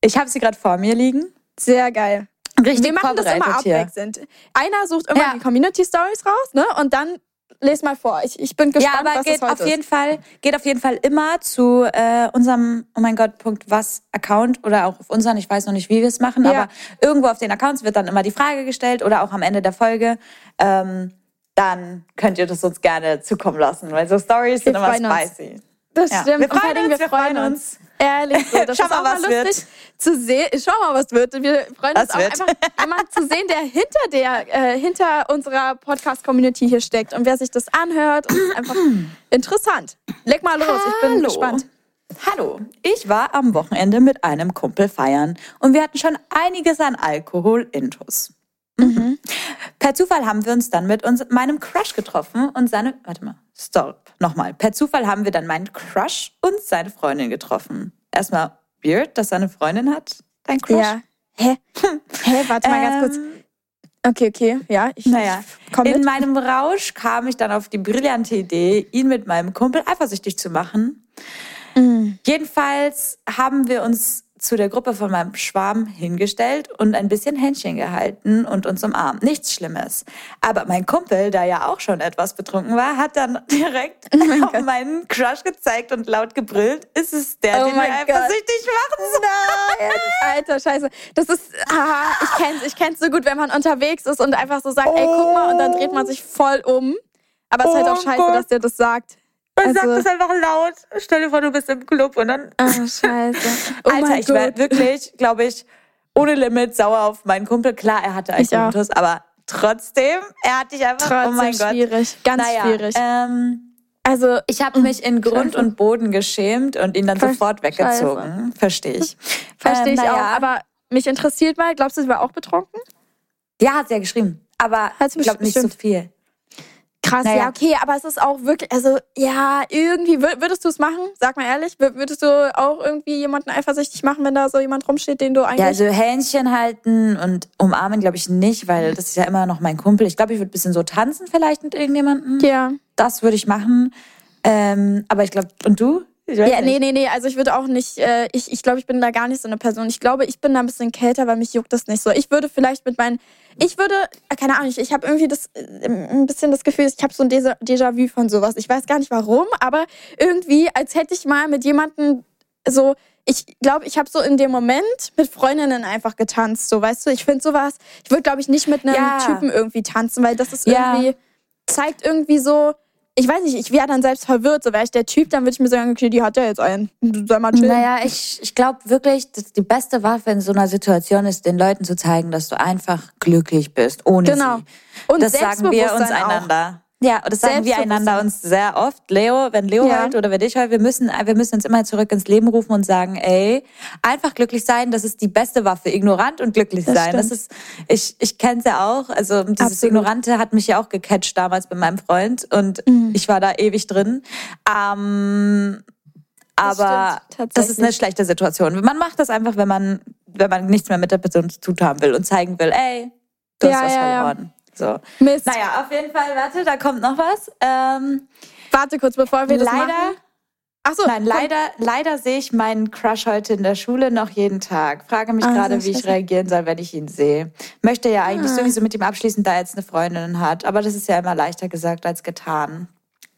ich habe sie gerade vor mir liegen. Sehr geil. Richtig wir machen das immer abwechselnd. Hier. Einer sucht immer ja. die Community Stories raus, ne? Und dann les mal vor. Ich, ich bin gespannt, ja, aber was geht es heute auf jeden Fall geht auf jeden Fall immer zu äh, unserem oh mein Gott Punkt was Account oder auch auf unseren. Ich weiß noch nicht, wie wir es machen, ja. aber irgendwo auf den Accounts wird dann immer die Frage gestellt oder auch am Ende der Folge. Ähm, dann könnt ihr das uns gerne zukommen lassen, weil so Stories sind immer spicy. Das ja. stimmt. Wir freuen, uns, wir freuen uns. Ehrlich, so, das Schau ist mal, auch was mal lustig wird. zu sehen. Schau mal, was wird. Wir freuen was uns auch wird. einfach einmal zu sehen, der hinter der äh, hinter unserer Podcast-Community hier steckt und wer sich das anhört. Und einfach interessant. Leg mal los, ich bin gespannt. Hallo, ich war am Wochenende mit einem Kumpel feiern und wir hatten schon einiges an Alkohol intus. Mhm. Per Zufall haben wir uns dann mit uns, meinem Crush getroffen und seine, warte mal, stop, nochmal. Per Zufall haben wir dann meinen Crush und seine Freundin getroffen. Erstmal weird, dass seine Freundin hat, dein Crush. Ja. Hä? Hä, warte mal ganz kurz. Ähm, okay, okay, ja. Ich, naja, komm in mit. meinem Rausch kam ich dann auf die brillante Idee, ihn mit meinem Kumpel eifersüchtig zu machen. Mhm. Jedenfalls haben wir uns zu der Gruppe von meinem Schwarm hingestellt und ein bisschen Händchen gehalten und uns umarmt. Nichts Schlimmes. Aber mein Kumpel, der ja auch schon etwas betrunken war, hat dann direkt oh auf Gott. meinen Crush gezeigt und laut gebrüllt, ist es der, oh den wir eifersüchtig machen Nein, alter Scheiße. Das ist, aha, ich kenn's, ich kenn's so gut, wenn man unterwegs ist und einfach so sagt, oh. ey, guck mal, und dann dreht man sich voll um. Aber es ist halt auch oh scheiße, Gott. dass der das sagt. Und also, sagt es einfach laut. Stell dir vor, du bist im Club und dann. Oh, scheiße. Oh Alter, ich war wirklich, glaube ich, ohne Limit sauer auf meinen Kumpel. Klar, er hatte Alkoholismus, aber trotzdem, er hat dich einfach. Trotzdem oh mein Gott. schwierig, ganz naja, schwierig. Ähm, also ich habe mich in Grund Scheiße. und Boden geschämt und ihn dann Ver sofort weggezogen. Verstehe ich. Verstehe ich ähm, naja. auch. Aber mich interessiert mal, glaubst du, sie war auch betrunken? Ja, hat sie ja geschrieben. Aber ich glaube nicht so viel. Krass, naja. ja, okay, aber es ist auch wirklich, also ja, irgendwie, würdest du es machen? Sag mal ehrlich, würdest du auch irgendwie jemanden eifersüchtig machen, wenn da so jemand rumsteht, den du eigentlich. Ja, also Händchen halten und umarmen, glaube ich nicht, weil das ist ja immer noch mein Kumpel. Ich glaube, ich würde ein bisschen so tanzen vielleicht mit irgendjemandem. Ja. Das würde ich machen. Ähm, aber ich glaube, und du? Ja, nee, nee, nee. Also ich würde auch nicht, äh, ich, ich glaube, ich bin da gar nicht so eine Person. Ich glaube, ich bin da ein bisschen kälter, weil mich juckt das nicht so. Ich würde vielleicht mit meinen, ich würde, äh, keine Ahnung, ich, ich habe irgendwie das, äh, ein bisschen das Gefühl, ich habe so ein Déjà-vu von sowas. Ich weiß gar nicht warum, aber irgendwie, als hätte ich mal mit jemandem so, ich glaube, ich habe so in dem Moment mit Freundinnen einfach getanzt, so, weißt du? Ich finde sowas, ich würde, glaube ich, nicht mit einem ja. Typen irgendwie tanzen, weil das ist irgendwie, ja. zeigt irgendwie so, ich weiß nicht, ich wäre dann selbst verwirrt. So wäre ich der Typ, dann würde ich mir sagen, okay, die hat ja jetzt einen. Soll mal chillen. Naja, ich, ich glaube wirklich, dass die beste Waffe in so einer Situation ist, den Leuten zu zeigen, dass du einfach glücklich bist, ohne genau. sie. Und das sagen wir uns einander. Ja, und das sagen wir einander uns sehr oft. Leo, wenn Leo ja. heult oder wenn ich heult, wir müssen, wir müssen uns immer zurück ins Leben rufen und sagen, ey, einfach glücklich sein, das ist die beste Waffe. Ignorant und glücklich das sein. Stimmt. Das ist, ich, ich kenne es ja auch. Also dieses Absolut. Ignorante hat mich ja auch gecatcht damals bei meinem Freund und mhm. ich war da ewig drin. Ähm, aber das, das, ist eine schlechte Situation. Man macht das einfach, wenn man, wenn man nichts mehr mit der Person zu tun haben will und zeigen will, ey, du ja, hast was ja, verloren. Ja. So. Mist. Naja, auf jeden Fall, warte, da kommt noch was. Ähm, warte kurz, bevor wir das leider, machen. Ach so, Nein, leider, leider sehe ich meinen Crush heute in der Schule noch jeden Tag. Frage mich ah, gerade, wie ich reagieren soll, wenn ich ihn sehe. Möchte ja eigentlich ah. sowieso mit ihm abschließen, da er jetzt eine Freundin hat. Aber das ist ja immer leichter gesagt als getan.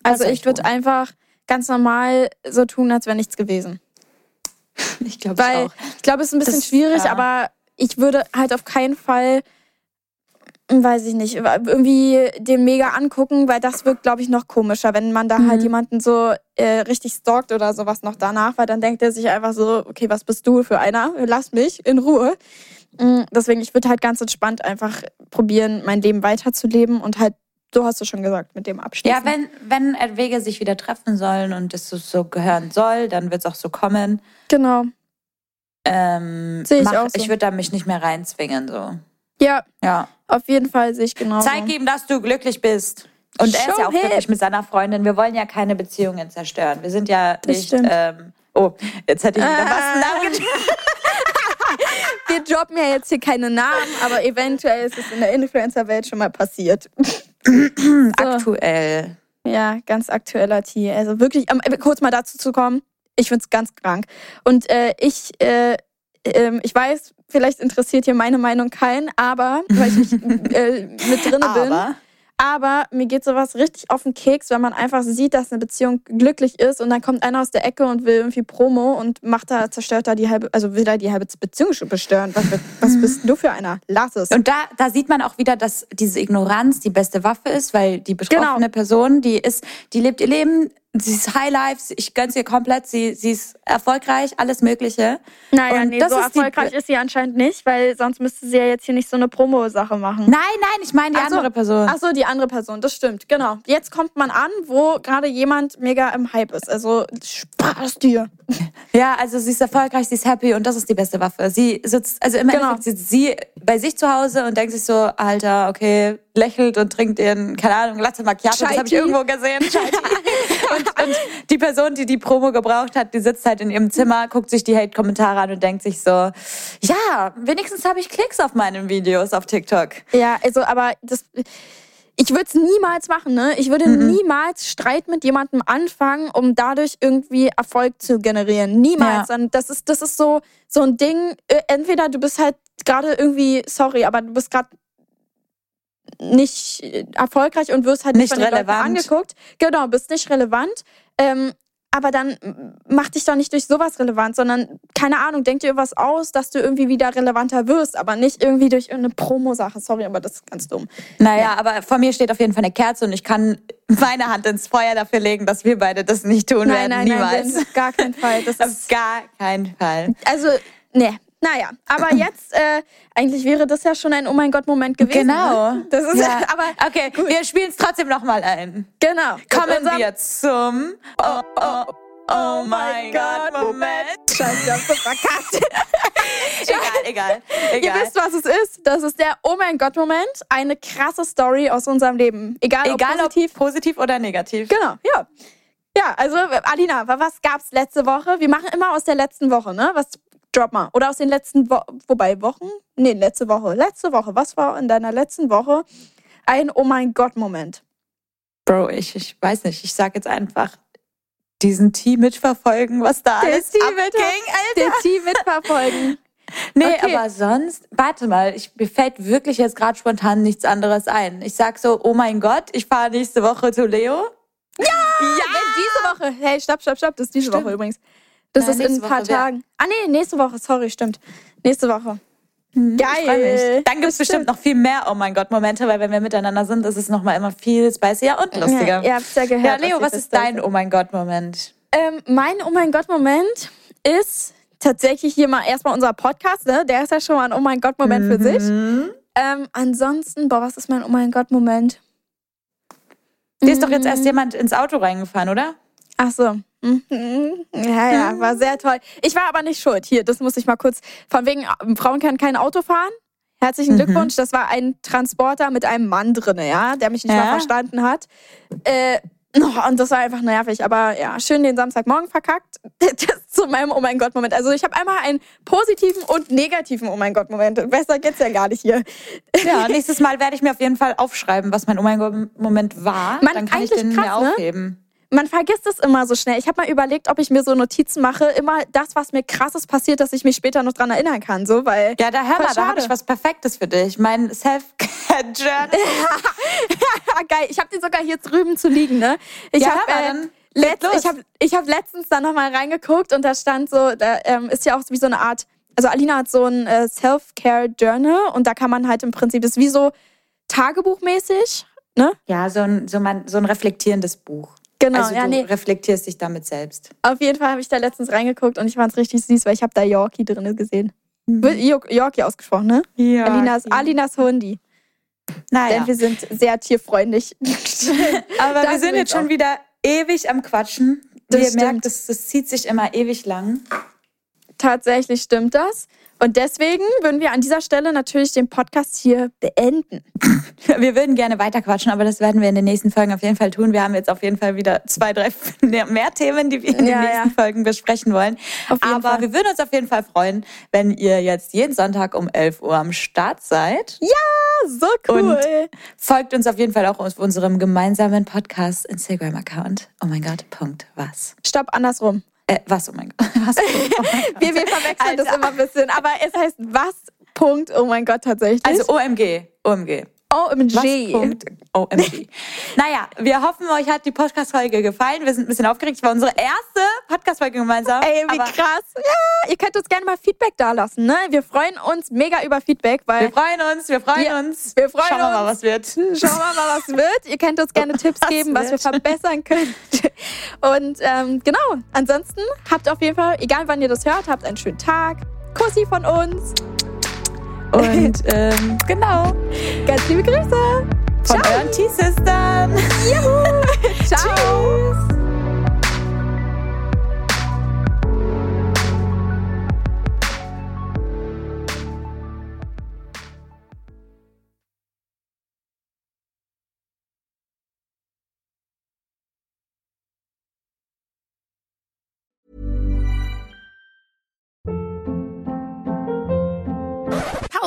Also ich würde einfach ganz normal so tun, als wäre nichts gewesen. Ich glaube auch. Ich glaube, es ist ein bisschen das, schwierig, ja. aber ich würde halt auf keinen Fall weiß ich nicht, irgendwie den mega angucken, weil das wirkt, glaube ich, noch komischer, wenn man da halt mhm. halt jemanden so äh, richtig stalkt oder sowas noch danach, weil dann denkt er sich einfach so, okay, was bist du für einer? Lass mich in Ruhe. Mhm, deswegen, ich würde halt ganz entspannt einfach probieren, mein Leben weiterzuleben und halt, so hast du schon gesagt, mit dem abschließen. Ja, wenn, wenn Wege sich wieder treffen sollen und es so gehören soll, dann wird es auch so kommen. Genau. Ähm, Sehe ich mach, auch so. Ich würde da mich nicht mehr reinzwingen, so. Ja. Ja. Auf jeden Fall sehe ich genau. Zeig ihm, dass du glücklich bist. Und er ist ja auch hip. glücklich mit seiner Freundin. Wir wollen ja keine Beziehungen zerstören. Wir sind ja nicht. Ähm, oh, jetzt hätte ich wieder ah. was Wir droppen ja jetzt hier keine Namen, aber eventuell ist es in der Influencer-Welt schon mal passiert. so. Aktuell. Ja, ganz aktueller Tee. Also wirklich, um, kurz mal dazu zu kommen. Ich finde es ganz krank. Und äh, ich, äh, äh, ich weiß, vielleicht interessiert hier meine Meinung keinen, aber weil ich nicht äh, mit drinne bin. Aber mir geht sowas richtig auf den Keks, wenn man einfach sieht, dass eine Beziehung glücklich ist und dann kommt einer aus der Ecke und will irgendwie Promo und macht da, zerstört da die halbe, also will da die halbe Beziehung schon bestören. Was, was bist du für einer? Lass es. Und da, da sieht man auch wieder, dass diese Ignoranz die beste Waffe ist, weil die betroffene genau. Person, die ist, die lebt ihr Leben sie ist High Life, ich gönn's ihr komplett, sie, sie ist erfolgreich, alles Mögliche. Naja, und nee, so ist erfolgreich ist sie anscheinend nicht, weil sonst müsste sie ja jetzt hier nicht so eine Promo-Sache machen. Nein, nein, ich meine die ach andere so, Person. Ach so, die andere Person, das stimmt, genau. Jetzt kommt man an, wo gerade jemand mega im Hype ist, also Spaß dir. Ja, also sie ist erfolgreich, sie ist happy und das ist die beste Waffe. Sie sitzt, also im genau. Endeffekt sitzt sie bei sich zu Hause und denkt sich so, Alter, okay, lächelt und trinkt ihren, keine Ahnung, Latte Macchiato, Chai das habe ich irgendwo gesehen. und, und die Person, die die Promo gebraucht hat, die sitzt halt in ihrem Zimmer, guckt sich die Hate-Kommentare an und denkt sich so, ja, wenigstens habe ich Klicks auf meinen Videos auf TikTok. Ja, also, aber das ich würde es niemals machen, ne? Ich würde mhm. niemals Streit mit jemandem anfangen, um dadurch irgendwie Erfolg zu generieren. Niemals. Ja. Das ist, das ist so, so ein Ding. Äh, entweder du bist halt gerade irgendwie, sorry, aber du bist gerade nicht erfolgreich und wirst halt nicht, nicht relevant angeguckt. Genau, bist nicht relevant. Ähm, aber dann mach dich doch nicht durch sowas relevant, sondern keine Ahnung, denk dir was aus, dass du irgendwie wieder relevanter wirst, aber nicht irgendwie durch irgendeine Promo-Sache. Sorry, aber das ist ganz dumm. Naja, ja. aber vor mir steht auf jeden Fall eine Kerze und ich kann meine Hand ins Feuer dafür legen, dass wir beide das nicht tun nein, werden. Nein, Niemals. Nein, gar keinen Fall. Das ist auf gar keinen Fall. Also, ne, naja, aber jetzt, äh, eigentlich wäre das ja schon ein Oh mein Gott-Moment gewesen. Genau. Ne? Das ist, ja. aber okay, gut. wir spielen es trotzdem nochmal ein. Genau. Kommen wir zum Oh, oh, oh mein Gott-Moment. Scheiße, wir haben so verkackt. egal, egal, egal. Ihr wisst, was es ist. Das ist der Oh mein Gott-Moment. Eine krasse Story aus unserem Leben. Egal, egal ob positiv. Ob positiv oder negativ. Genau, ja. Ja, also Alina, was gab's letzte Woche? Wir machen immer aus der letzten Woche, ne? Was Drop mal. Oder aus den letzten Wo wobei Wochen? Nee, letzte Woche. Letzte Woche. Was war in deiner letzten Woche ein Oh mein Gott-Moment? Bro, ich, ich weiß nicht. Ich sag jetzt einfach diesen Tee mitverfolgen, was da der alles Tee abging, Alter. Der Tee mitverfolgen. nee, okay. aber sonst, warte mal, ich, mir fällt wirklich jetzt gerade spontan nichts anderes ein. Ich sag so, oh mein Gott, ich fahre nächste Woche zu Leo. Ja! Ja! Diese Woche. Hey, stopp, stopp, stopp. Das ist diese Stimmt. Woche übrigens. Das Nein, ist in ein paar Woche Tagen. Ah nee, nächste Woche, sorry, stimmt. Nächste Woche. Mhm, Geil. Dann gibt es bestimmt noch viel mehr Oh mein Gott Momente, weil wenn wir miteinander sind, ist es nochmal immer viel spicier und lustiger. Ja, ihr habt's ja gehört. Ja, Leo, was ist dein Oh mein Gott Moment? Ähm, mein Oh mein Gott Moment ist tatsächlich hier mal erstmal unser Podcast, ne? Der ist ja schon mal ein Oh mein Gott Moment mhm. für sich. Ähm, ansonsten, boah, was ist mein Oh mein Gott Moment? Dir ist doch jetzt erst mhm. jemand ins Auto reingefahren, oder? Ach so. Ja, ja, war sehr toll. Ich war aber nicht schuld. Hier, das muss ich mal kurz. Von wegen, Frauen können kein Auto fahren. Herzlichen mhm. Glückwunsch. Das war ein Transporter mit einem Mann drin, ja, der mich nicht ja. mal verstanden hat. Äh, oh, und das war einfach nervig. Aber ja, schön den Samstagmorgen verkackt. Das zu meinem Oh mein Gott-Moment. Also ich habe einmal einen positiven und negativen Oh mein Gott-Moment. Besser geht's ja gar nicht hier. Ja, nächstes Mal werde ich mir auf jeden Fall aufschreiben, was mein Oh mein Gott-Moment war. Man, Dann kann ich den krass, mir ne? aufheben. Ne? Man vergisst es immer so schnell. Ich habe mal überlegt, ob ich mir so Notizen mache, immer das, was mir krasses passiert, dass ich mich später noch dran erinnern kann. So, weil ja, da hör mal, da habe ich was Perfektes für dich. Mein Self-Care-Journal. Geil, ich habe den sogar hier drüben zu liegen. Ne? Ich ja, habe äh, ich habe ich hab letztens da nochmal reingeguckt und da stand so, da ähm, ist ja auch wie so eine Art, also Alina hat so ein äh, Self-Care-Journal und da kann man halt im Prinzip, das ist wie so Tagebuchmäßig, ne? Ja, so ein, so, man, so ein reflektierendes Buch. Genau, also ja, du nee. reflektierst dich damit selbst. Auf jeden Fall habe ich da letztens reingeguckt und ich fand es richtig süß, weil ich habe da Yorkie drin gesehen. Mhm. Yorkie ausgesprochen, ne? Ja. Alinas, Alinas Hundi. Naja. Denn wir sind sehr tierfreundlich. Aber wir sind jetzt schon wieder ewig am Quatschen. Das Wie ihr merkt, das, das zieht sich immer ewig lang. Tatsächlich stimmt das. Und deswegen würden wir an dieser Stelle natürlich den Podcast hier beenden. Wir würden gerne weiterquatschen, aber das werden wir in den nächsten Folgen auf jeden Fall tun. Wir haben jetzt auf jeden Fall wieder zwei, drei mehr Themen, die wir in ja, den nächsten ja. Folgen besprechen wollen. aber Fall. wir würden uns auf jeden Fall freuen, wenn ihr jetzt jeden Sonntag um 11 Uhr am Start seid. Ja, so cool. Und folgt uns auf jeden Fall auch auf unserem gemeinsamen Podcast Instagram-Account. Oh mein Gott, Punkt, was? Stopp, andersrum. Äh, was, oh mein Gott. Was, oh mein Gott. wir, wir verwechseln Alter. das immer ein bisschen. Aber es heißt was, Punkt, oh mein Gott, tatsächlich. Also OMG, OMG. OMG. OMG. naja, wir hoffen, euch hat die Podcast-Folge gefallen. Wir sind ein bisschen aufgeregt. Es war unsere erste Podcast-Folge gemeinsam. Ey, wie krass. Ja, ihr könnt uns gerne mal Feedback dalassen. Ne? Wir freuen uns mega über Feedback, weil. Wir freuen uns, wir freuen wir, uns. Wir freuen Schauen wir mal, was wird. Schauen wir mal, was wird. Ihr könnt uns gerne Tipps was geben, wird. was wir verbessern können. Und ähm, genau, ansonsten habt auf jeden Fall, egal wann ihr das hört, habt einen schönen Tag. Kussi von uns. Und ähm, genau. Ganz liebe Grüße. Von Ciao. euren T-Sistern. Juhu. Ciao. Tschüss.